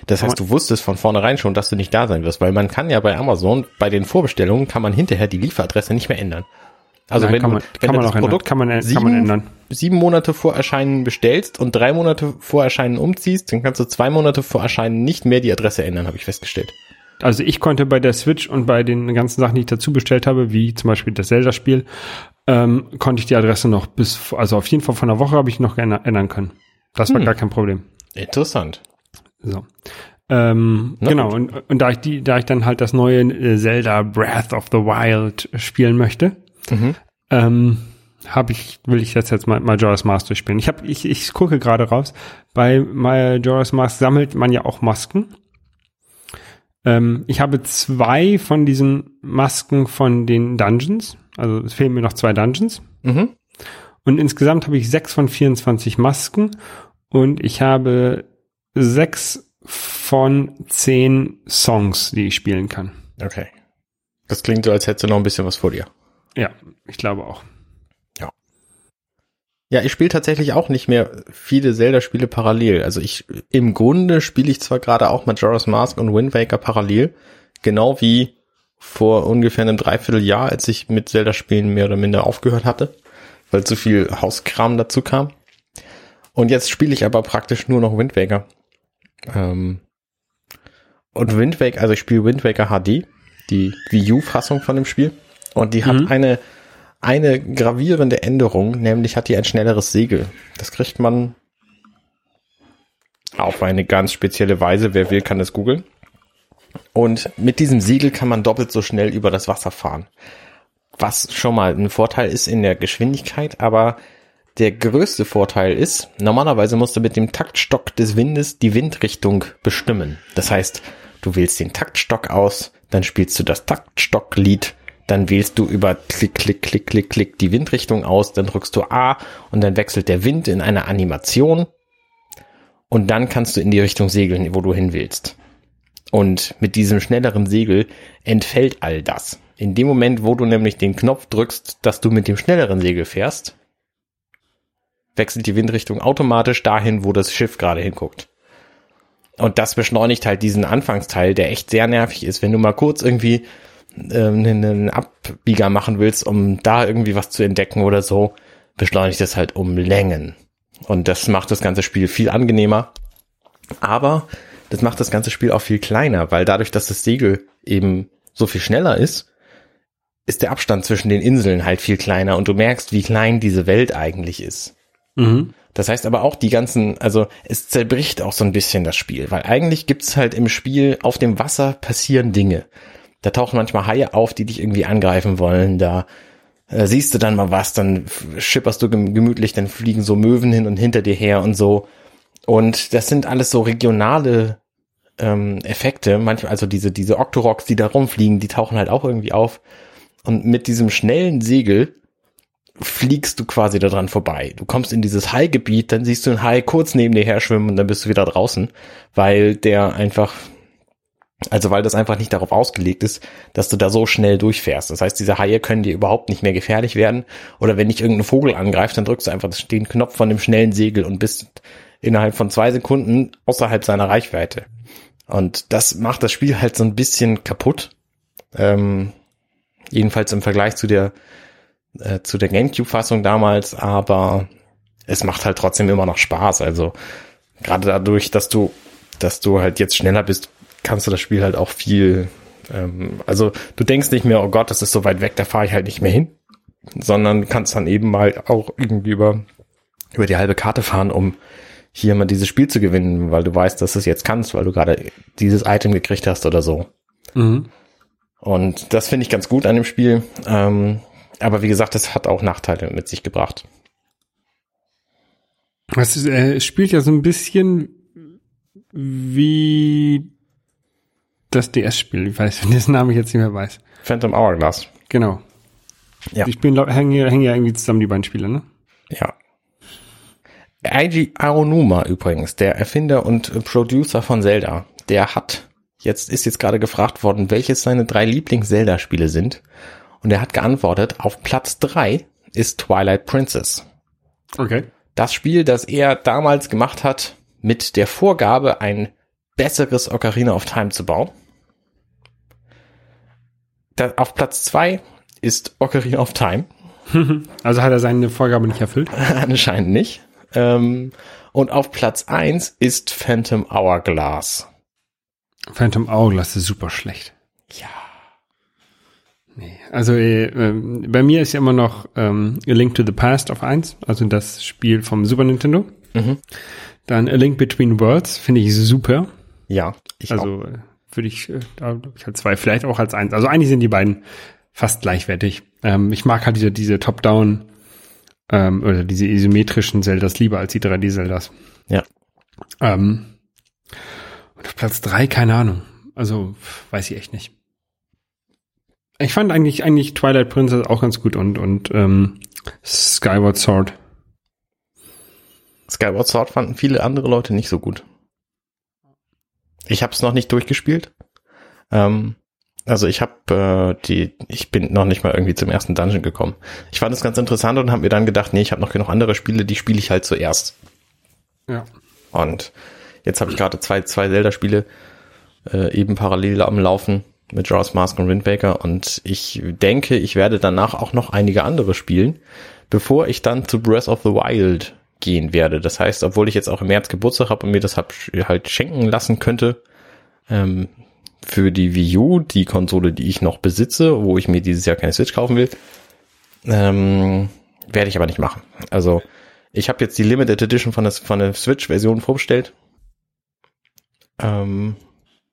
Das heißt, du wusstest von vornherein schon, dass du nicht da sein wirst, weil man kann ja bei Amazon, bei den Vorbestellungen kann man hinterher die Lieferadresse nicht mehr ändern. Also Nein, wenn kann man, wenn kann man das. Produkt Kann man, kann sieben, man ändern. sieben Monate vor Erscheinen bestellst und drei Monate vor Erscheinen umziehst, dann kannst du zwei Monate vor Erscheinen nicht mehr die Adresse ändern, habe ich festgestellt. Also ich konnte bei der Switch und bei den ganzen Sachen, die ich dazu bestellt habe, wie zum Beispiel das Zelda-Spiel, ähm, konnte ich die Adresse noch bis, also auf jeden Fall von der Woche habe ich noch ändern können. Das war Hm. gar kein Problem. Interessant. So. Ähm, Na genau, gut. und, und da ich die, da ich dann halt das neue äh, Zelda Breath of the Wild spielen möchte, Mhm. ähm, habe ich, will ich jetzt jetzt mal Majora's Mask durchspielen. Ich habe, ich, ich gucke gerade raus. Bei Majora's Mask sammelt man ja auch Masken. Ähm, ich habe zwei von diesen Masken von den Dungeons. Also es fehlen mir noch zwei Dungeons. Mhm. Und insgesamt habe ich sechs von 24 Masken und ich habe sechs von zehn Songs, die ich spielen kann. Okay. Das klingt so, als hättest du noch ein bisschen was vor dir. Ja, ich glaube auch. Ja, ich spiele tatsächlich auch nicht mehr viele Zelda-Spiele parallel. Also ich, im Grunde spiele ich zwar gerade auch Majora's Mask und Wind Waker parallel, genau wie vor ungefähr einem Dreivierteljahr, als ich mit Zelda-Spielen mehr oder minder aufgehört hatte, weil zu viel Hauskram dazu kam. Und jetzt spiele ich aber praktisch nur noch Wind Waker. Ähm, und Wind Waker, also ich spiele Wind Waker HD, die Wii U-Fassung von dem Spiel. Und die hat Mhm. eine eine gravierende Änderung, nämlich hat die ein schnelleres Segel. Das kriegt man auf eine ganz spezielle Weise. Wer will, kann das googeln. Und mit diesem Segel kann man doppelt so schnell über das Wasser fahren. Was schon mal ein Vorteil ist in der Geschwindigkeit, aber der größte Vorteil ist, normalerweise musst du mit dem Taktstock des Windes die Windrichtung bestimmen. Das heißt, du wählst den Taktstock aus, dann spielst du das Taktstocklied, dann wählst du über Klick, Klick, Klick, Klick, Klick die Windrichtung aus, dann drückst du A und dann wechselt der Wind in eine Animation und dann kannst du in die Richtung segeln, wo du hin willst. Und mit diesem schnelleren Segel entfällt all das. In dem Moment, wo du nämlich den Knopf drückst, dass du mit dem schnelleren Segel fährst, wechselt die Windrichtung automatisch dahin, wo das Schiff gerade hinguckt. Und das beschleunigt halt diesen Anfangsteil, der echt sehr nervig ist, wenn du mal kurz irgendwie ähm, einen, Abbieger machen willst, um da irgendwie was zu entdecken oder so, beschleunigt es halt um Längen. Und das macht das ganze Spiel viel angenehmer. Aber das macht das ganze Spiel auch viel kleiner, weil dadurch, dass das Segel eben so viel schneller ist, ist der Abstand zwischen den Inseln halt viel kleiner und du merkst, wie klein diese Welt eigentlich ist. Mhm. Das heißt aber auch die ganzen, also es zerbricht auch so ein bisschen das Spiel, weil eigentlich gibt's halt im Spiel auf dem Wasser passieren Dinge. Da tauchen manchmal Haie auf, die dich irgendwie angreifen wollen, da äh, siehst du dann mal was, dann schipperst du gem- gemütlich, dann fliegen so Möwen hin und hinter dir her und so. Und das sind alles so regionale ähm, Effekte. Manchmal, also diese, diese Octoroks, die da rumfliegen, die tauchen halt auch irgendwie auf. Und mit diesem schnellen Segel fliegst du quasi da dran vorbei. Du kommst in dieses Haigebiet, dann siehst du einen Hai kurz neben dir her schwimmen und dann bist du wieder draußen, weil der einfach, also weil das einfach nicht darauf ausgelegt ist, dass du da so schnell durchfährst. Das heißt, diese Haie können dir überhaupt nicht mehr gefährlich werden. Oder wenn dich irgendein Vogel angreift, dann drückst du einfach den Knopf von dem schnellen Segel und bist innerhalb von zwei Sekunden außerhalb seiner Reichweite. Und das macht das Spiel halt so ein bisschen kaputt. Ähm, jedenfalls im Vergleich zu der äh, zu der GameCube-Fassung damals, aber es macht halt trotzdem immer noch Spaß. Also gerade dadurch, dass du, dass du halt jetzt schneller bist, kannst du das Spiel halt auch viel. Ähm, also du denkst nicht mehr, oh Gott, das ist so weit weg, da fahre ich halt nicht mehr hin, sondern kannst dann eben mal auch irgendwie über über die halbe Karte fahren, um hier mal dieses Spiel zu gewinnen, weil du weißt, dass du es jetzt kannst, weil du gerade dieses Item gekriegt hast oder so. Mhm. Und das finde ich ganz gut an dem Spiel. Ähm, aber wie gesagt, das hat auch Nachteile mit sich gebracht. Es äh, spielt ja so ein bisschen wie das DS-Spiel. Ich weiß, dessen Namen ich jetzt nicht mehr weiß. Phantom Hourglass. Genau. Ja. Die spielen, hängen, ja- hängen ja irgendwie zusammen, die beiden Spiele, ne? Ja. Eiji Aonuma übrigens, der Erfinder und Producer von Zelda, der hat jetzt, ist jetzt gerade gefragt worden, welches seine drei Lieblings-Zelda-Spiele sind. Und er hat geantwortet, auf Platz drei ist Twilight Princess. Okay. Das Spiel, das er damals gemacht hat, mit der Vorgabe, ein besseres Ocarina of Time zu bauen. Da, auf Platz zwei ist Ocarina of Time. Also hat er seine Vorgabe nicht erfüllt. Anscheinend nicht. Ähm, und auf Platz eins ist Phantom Hourglass. Phantom Hourglass ist super schlecht. Ja. Nee. Also äh, ähm, bei mir ist ja immer noch ähm, A Link to the Past auf eins, also das Spiel vom Super Nintendo. Mhm. Dann A Link Between Worlds finde ich super. Ja. Ich auch. Also äh, würde ich, äh, da glaub ich halt zwei, vielleicht auch als eins. Also eigentlich sind die beiden fast gleichwertig. Ähm, ich mag halt diese, diese Top-Down ähm, oder diese isometrischen Zeldas lieber als die 3D-Zeldas. Ja. Ähm, und auf Platz drei keine Ahnung. Also weiß ich echt nicht. Ich fand eigentlich eigentlich Twilight Princess auch ganz gut und und ähm, Skyward Sword. Skyward Sword fanden viele andere Leute nicht so gut. Ich habe es noch nicht durchgespielt. Ähm, also ich habe äh, die, ich bin noch nicht mal irgendwie zum ersten Dungeon gekommen. Ich fand es ganz interessant und habe mir dann gedacht, nee, ich habe noch genug andere Spiele, die spiele ich halt zuerst. Ja. Und jetzt habe ich gerade zwei, zwei Zelda-Spiele äh, eben parallel am Laufen mit Jaws Mask und Wind Waker und ich denke, ich werde danach auch noch einige andere spielen, bevor ich dann zu Breath of the Wild gehen werde. Das heißt, obwohl ich jetzt auch im März Geburtstag habe und mir das halt schenken lassen könnte, ähm, für die Wii U, die Konsole, die ich noch besitze, wo ich mir dieses Jahr keine Switch kaufen will, ähm, werde ich aber nicht machen. Also ich habe jetzt die Limited Edition von der, von der Switch-Version vorbestellt. Ähm,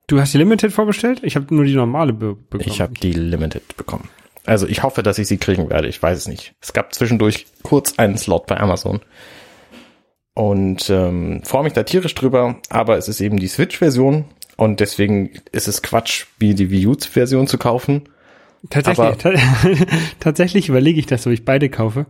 Du hast die Limited vorbestellt? Ich habe nur die normale be bekommen. ich habe die Limited bekommen. Also ich hoffe, dass ich sie kriegen werde. Ich weiß es nicht. Es gab zwischendurch kurz einen Slot bei Amazon. Und ähm, freue mich da tierisch drüber, aber es ist eben die Switch-Version und deswegen ist es Quatsch, wie die Wii U-Version zu kaufen. Tatsächlich, ta tatsächlich überlege ich das, ob ich beide kaufe.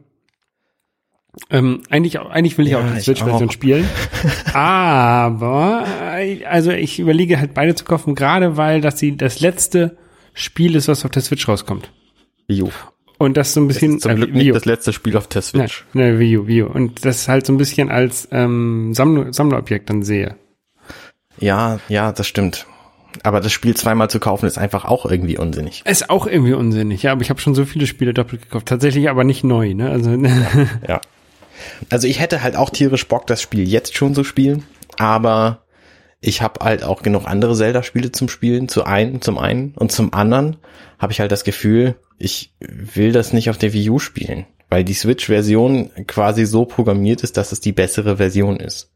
Ähm, eigentlich, eigentlich will ich Ja, auch die Switch-Version spielen. Aber, äh, also ich überlege halt beide zu kaufen, gerade weil das die, das letzte Spiel ist, was auf der Switch rauskommt. Wii U. Und das so ein bisschen, zum Glück Wii nicht das letzte Spiel auf der Nein, Switch. nein, Wii U, Wii U. Und das halt so ein bisschen als ähm, Sammler, Sammlerobjekt dann sehe. Ja, ja, das stimmt. Aber das Spiel zweimal zu kaufen ist einfach auch irgendwie unsinnig. Ist auch irgendwie unsinnig, ja, aber ich habe schon so viele Spiele doppelt gekauft. Tatsächlich aber nicht neu, ne? Also Ja. Also ich hätte halt auch tierisch Bock, das Spiel jetzt schon zu spielen, aber ich habe halt auch genug andere Zelda-Spiele zum Spielen, zu einen, zum einen und zum anderen habe ich halt das Gefühl, ich will das nicht auf der Wii U spielen, weil die Switch-Version quasi so programmiert ist, dass es die bessere Version ist.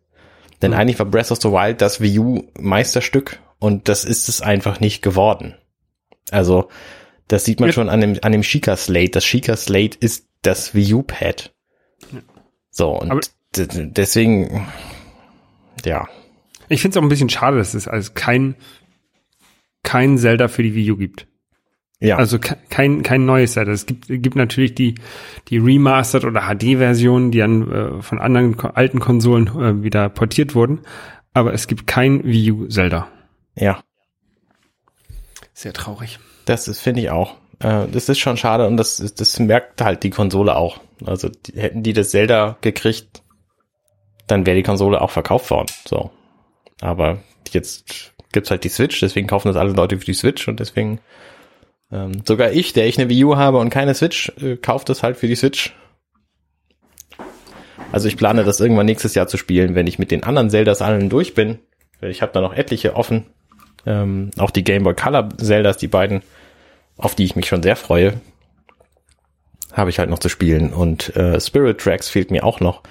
Denn eigentlich war Breath of the Wild das Wii U Meisterstück und das ist es einfach nicht geworden. Also, das sieht man Ja. schon an dem, an dem Sheikah Slate. Das Sheikah Slate ist das Wii U Pad. So, und deswegen, ja, ich finde es auch ein bisschen schade, dass es also kein kein Zelda für die Wii U gibt. ja, Also ke- kein kein neues Zelda. Es gibt gibt natürlich die die Remastered oder HD-Versionen, die dann äh, von anderen ko alten Konsolen äh, wieder portiert wurden, aber es gibt kein Wii U Zelda. ja, Sehr traurig. das ist, finde ich auch. Äh, das ist schon schade und das, das merkt halt die Konsole auch. Also, die, hätten die das Zelda gekriegt, dann wäre die Konsole auch verkauft worden, so. Aber jetzt gibt's halt die Switch, deswegen kaufen das alle Leute für die Switch und deswegen ähm, sogar ich, der ich eine Wii U habe und keine Switch, äh, kauft das halt für die Switch. Also ich plane das irgendwann nächstes Jahr zu spielen, wenn ich mit den anderen Zeldas allen durch bin. Ich habe da noch etliche offen. Ähm, auch die Game Boy Color Zeldas, die beiden, auf die ich mich schon sehr freue, habe ich halt noch zu spielen. Und äh, Spirit Tracks fehlt mir auch noch.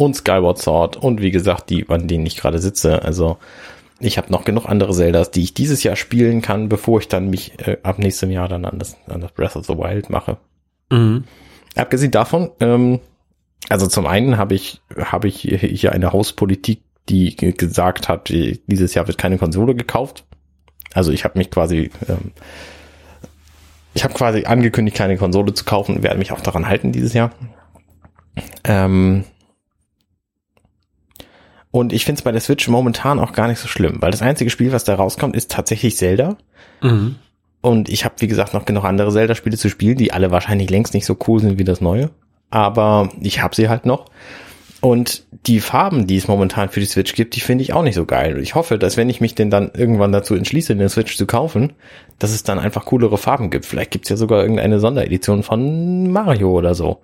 Und Skyward Sword und wie gesagt, die, an denen ich gerade sitze. Also ich habe noch genug andere Zeldas, die ich dieses Jahr spielen kann, bevor ich dann mich äh, ab nächstem Jahr dann an das, an das Breath of the Wild mache. Mhm. Abgesehen davon, ähm, also zum einen habe ich, habe ich hier- eine Hauspolitik, die ge- gesagt hat, die- dieses Jahr wird keine Konsole gekauft. Also ich habe mich quasi, ähm, ich habe quasi angekündigt, keine Konsole zu kaufen werde mich auch daran halten dieses Jahr. Ähm, und ich finde es bei der Switch momentan auch gar nicht so schlimm, weil das einzige Spiel, was da rauskommt, ist tatsächlich Zelda. Mhm. Und ich habe, wie gesagt, noch genug andere Zelda-Spiele zu spielen, die alle wahrscheinlich längst nicht so cool sind wie das neue. Aber ich habe sie halt noch. Und die Farben, die es momentan für die Switch gibt, die finde ich auch nicht so geil. Und ich hoffe, dass wenn ich mich denn dann irgendwann dazu entschließe, eine Switch zu kaufen, dass es dann einfach coolere Farben gibt. Vielleicht gibt's ja sogar irgendeine Sonderedition von Mario oder so.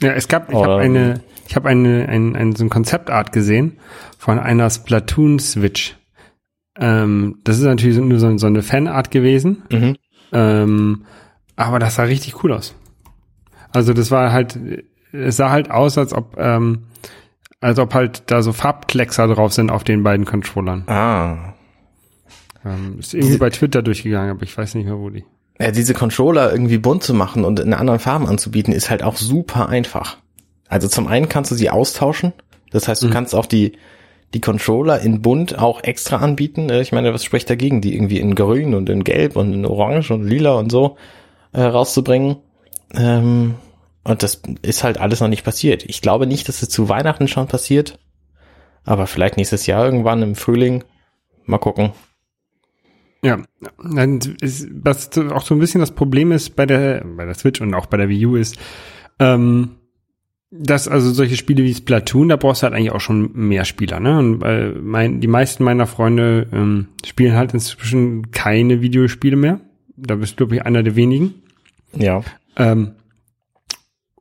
Ja, es gab, ich habe eine, ich habe eine, ein, ein, so ein Konzeptart gesehen von einer Splatoon Switch. Ähm, das ist natürlich nur so, so eine Fanart gewesen, Mhm. ähm, aber das sah richtig cool aus. Also das war halt, es sah halt aus, als ob, ähm, als ob halt da so Farbkleckser drauf sind auf den beiden Controllern. Ah. Ähm, ist irgendwie bei Twitter durchgegangen, aber ich weiß nicht mehr, wo die. Ja, diese Controller irgendwie bunt zu machen und in anderen Farben anzubieten, ist halt auch super einfach. Also zum einen kannst du sie austauschen. Das heißt, du kannst auch die, die Controller in bunt auch extra anbieten. Äh, Ich meine, was spricht dagegen, die irgendwie in grün und in gelb und in orange und lila und so äh, rauszubringen? Ähm, und das ist halt alles noch nicht passiert. Ich glaube nicht, dass es zu Weihnachten schon passiert. Aber vielleicht nächstes Jahr irgendwann im Frühling. Mal gucken. Ja, ist, was auch so ein bisschen das Problem ist bei der, bei der Switch und auch bei der Wii U ist, ähm, dass also solche Spiele wie Splatoon, da brauchst du halt eigentlich auch schon mehr Spieler, ne? Und äh, mein, die meisten meiner Freunde ähm, spielen halt inzwischen keine Videospiele mehr. Da bist du, glaube ich, einer der wenigen. Ja. Ähm,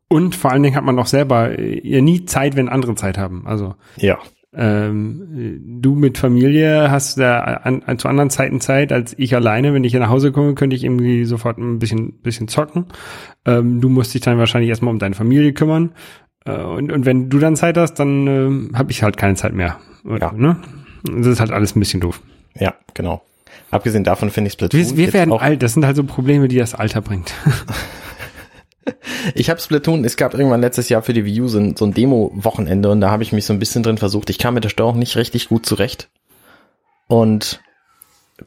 und vor allen Dingen hat man auch selber äh, ja nie Zeit, wenn andere Zeit haben. Also Ja. Ähm, du mit Familie hast da an, an, zu anderen Zeiten Zeit als ich alleine. Wenn ich hier nach Hause komme, könnte ich irgendwie sofort ein bisschen, bisschen zocken. Ähm, du musst dich dann wahrscheinlich erstmal um deine Familie kümmern. Äh, und, und wenn du dann Zeit hast, dann ähm, habe ich halt keine Zeit mehr. Ja. ne? Das ist halt alles ein bisschen doof. Ja, genau. Abgesehen davon finde ich Splatoon Wir, wir werden auch, alt. Das sind halt so Probleme, die das Alter bringt. Ich habe Splatoon, es gab irgendwann letztes Jahr für die Wii U so ein, so ein Demo-Wochenende und da habe ich mich so ein bisschen drin versucht. Ich kam mit der Steuerung nicht richtig gut zurecht und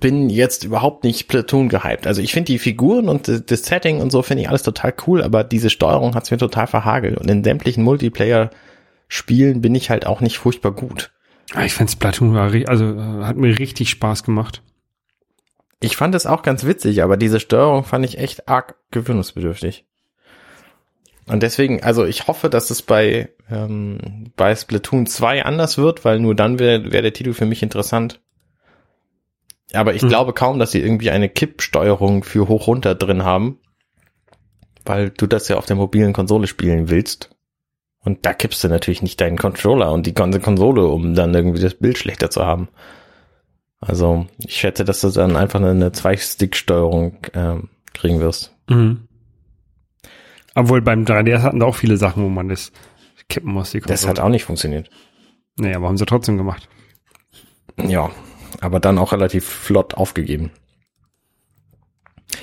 bin jetzt überhaupt nicht Splatoon gehypt. Also ich finde die Figuren und das, Setting und so finde ich alles total cool, aber diese Steuerung hat's mir total verhagelt und in sämtlichen Multiplayer-Spielen bin ich halt auch nicht furchtbar gut. Ah, ich fand Splatoon war, also äh, hat mir richtig Spaß gemacht. Ich fand es auch ganz witzig, aber diese Steuerung fand ich echt arg gewöhnungsbedürftig. Und deswegen, also ich hoffe, dass es bei, ähm, bei Splatoon 2 anders wird, weil nur dann wäre wär der Titel für mich interessant. Aber ich Mhm. glaube kaum, dass sie irgendwie eine Kippsteuerung für hoch-runter drin haben, weil du das ja auf der mobilen Konsole spielen willst. Und da kippst du natürlich nicht deinen Controller und die ganze Konsole, um dann irgendwie das Bild schlechter zu haben. Also ich schätze, dass du dann einfach eine Zwei-Stick-Steuerung ähm, kriegen wirst. Mhm. Obwohl beim 3DS hatten da auch viele Sachen, wo man das kippen muss. Die Das hat auch nicht funktioniert. Nee, aber haben sie trotzdem gemacht. Ja, aber dann auch relativ flott aufgegeben.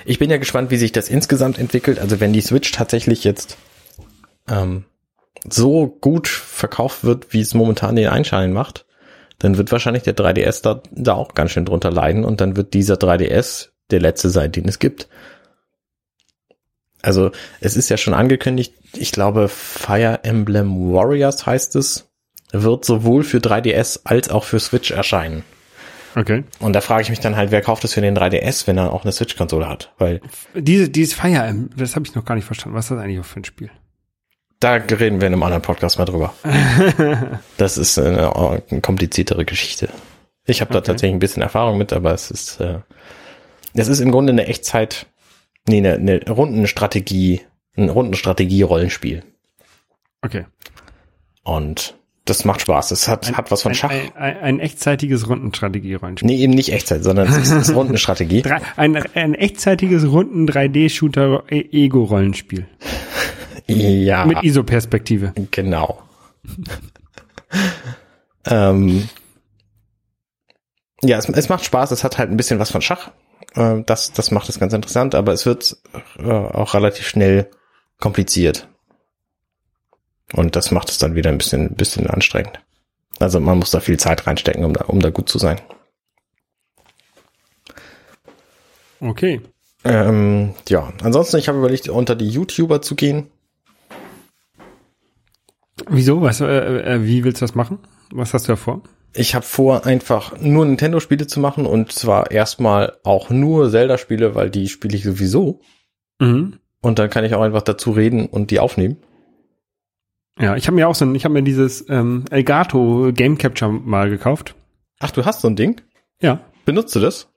Ich bin ja gespannt, wie sich das insgesamt entwickelt. Also wenn die Switch tatsächlich jetzt ähm, so gut verkauft wird, wie es momentan den Einschein macht, dann wird wahrscheinlich der 3DS da, da auch ganz schön drunter leiden und dann wird dieser 3DS der letzte sein, den es gibt. Also es ist ja schon angekündigt, ich glaube Fire Emblem Warriors heißt es, wird sowohl für 3DS als auch für Switch erscheinen. Okay. Und da frage ich mich dann halt, wer kauft es für den 3DS, wenn er auch eine Switch-Konsole hat? Weil Diese, dieses Fire Emblem, das habe ich noch gar nicht verstanden. Was ist das eigentlich für ein Spiel? da reden wir in einem anderen Podcast mal drüber. Das ist eine, eine kompliziertere Geschichte. Ich habe da Okay. tatsächlich ein bisschen Erfahrung mit, aber es ist, äh, es ist im Grunde eine Echtzeit, nee, eine, eine Rundenstrategie, ein Rundenstrategie-Rollenspiel. Okay. Und das macht Spaß. Es hat, hat was von ein, Schach. Ein, ein, ein echtzeitiges Rundenstrategie-Rollenspiel. Nee, eben nicht Echtzeit, sondern es ist, Rundenstrategie. Ein, ein echtzeitiges Runden-3D-Shooter-Ego-Rollenspiel. Ja. Mit ISO-Perspektive. Genau. ähm, ja, es, es macht Spaß, es hat halt ein bisschen was von Schach. Äh, das, das macht es ganz interessant, aber es wird äh, auch relativ schnell kompliziert. Und das macht es dann wieder ein bisschen, ein bisschen anstrengend. Also man muss da viel Zeit reinstecken, um da, um da gut zu sein. Okay. Ähm, ja, ansonsten, ich habe überlegt, unter die YouTuber zu gehen. Wieso? Was, äh, äh, wie willst du das machen? Was hast du da vor? Ich habe vor, einfach nur Nintendo-Spiele zu machen und zwar erstmal auch nur Zelda-Spiele, weil die spiele ich sowieso. Mhm. Und dann kann ich auch einfach dazu reden und die aufnehmen. Ja, ich habe mir auch so ein, ich habe mir dieses ähm, Elgato Game Capture mal gekauft. Ach, du hast so ein Ding? Ja. Benutzt du das?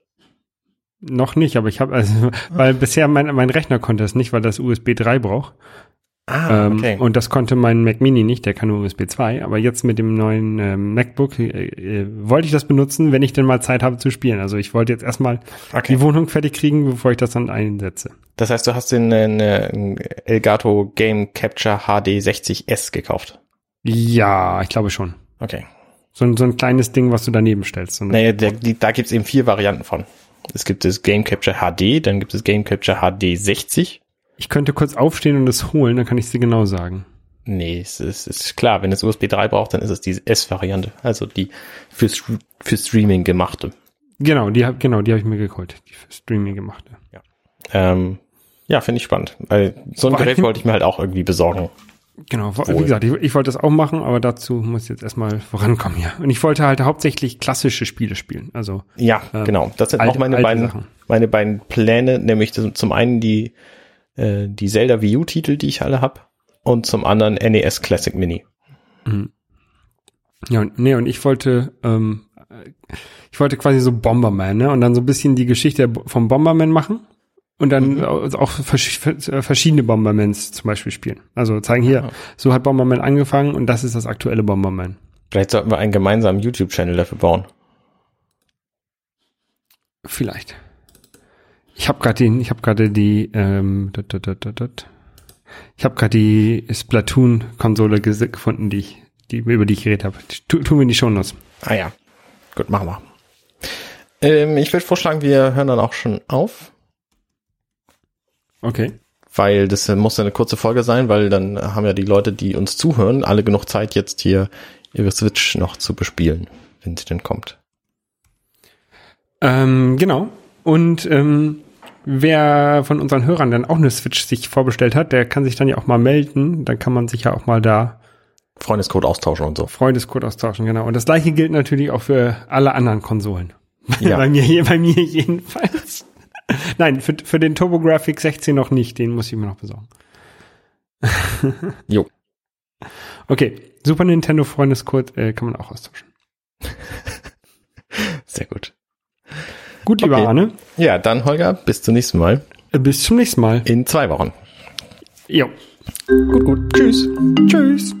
Noch nicht, aber ich habe, also, weil bisher mein, mein Rechner konnte es nicht, weil das USB 3 braucht. Ah, Ähm, okay. Und das konnte mein Mac Mini nicht, der kann nur USB 2. Aber jetzt mit dem neuen ähm, MacBook äh, äh, wollte ich das benutzen, wenn ich denn mal Zeit habe zu spielen. Also ich wollte jetzt erstmal okay. die Wohnung fertig kriegen, bevor ich das dann einsetze. Das heißt, du hast den äh, Elgato Game Capture HD 60S gekauft. Ja, ich glaube schon. Okay. So ein, so ein kleines Ding, was du daneben stellst. So Naja, der, die, da gibt's eben vier Varianten von. Es gibt das Game Capture HD, dann gibt es Game Capture HD 60. Ich könnte kurz aufstehen und es holen, dann kann ich dir genau sagen. Nee, es ist, ist klar, wenn es USB 3 braucht, dann ist es die S-Variante, also die für, für Streaming gemachte. Genau, die hab, genau, die habe ich mir geholt, die für Streaming gemachte. Ähm, ja, finde ich spannend. Weil so ein Vor Gerät wollte ich mir halt auch irgendwie besorgen. Genau, Wohl. wie gesagt, ich, ich wollte das auch machen, aber dazu muss ich jetzt erstmal vorankommen hier. Und ich wollte halt hauptsächlich klassische Spiele spielen. Also Ja, Ähm, genau. Das sind alte- auch meine beiden, Sachen. meine beiden Pläne, nämlich zum einen die, äh, die Zelda Wii U-Titel, die ich alle hab, und zum anderen NES Classic Mini. ja, und, nee, und ich wollte, ähm, äh, ich wollte quasi so Bomberman, ne? Und dann so ein bisschen die Geschichte vom Bomberman machen. Und dann Mhm. au- auch versch- äh, verschiedene Bombermans zum Beispiel spielen. Also zeigen hier, Ah. so hat Bomberman angefangen und das ist das aktuelle Bomberman. Vielleicht sollten wir einen gemeinsamen YouTube-Channel dafür bauen. Vielleicht. Ich habe gerade den, ich habe gerade die, ähm, dat, dat, dat, dat, ich habe gerade die Splatoon-Konsole gefunden, die ich, die über die ich geredet habe. Tu, tun wir in die Shownotes. Ah ja, gut, machen wir. Ähm, ich würde vorschlagen, wir hören dann auch schon auf, Okay. weil das äh, muss ja eine kurze Folge sein, weil dann haben ja die Leute, die uns zuhören, alle genug Zeit, jetzt hier ihre Switch noch zu bespielen, wenn sie denn kommt. Ähm, genau. Und ähm, wer von unseren Hörern dann auch eine Switch sich vorbestellt hat, der kann sich dann ja auch mal melden. Dann kann man sich ja auch mal da Freundescode austauschen und so. Freundescode austauschen, genau. Und das gleiche gilt natürlich auch für alle anderen Konsolen. Ja. bei mir, bei mir jedenfalls. Nein, für, für den TurboGrafx 16 noch nicht, den muss ich mir noch besorgen. Jo. Okay, Super Nintendo Freundescode äh, kann man auch austauschen. Sehr gut. Gut, lieber Okay. Arne. Ja, dann Holger, bis zum nächsten Mal. Bis zum nächsten Mal. In zwei Wochen. Jo. Gut, gut. Tschüss. Tschüss.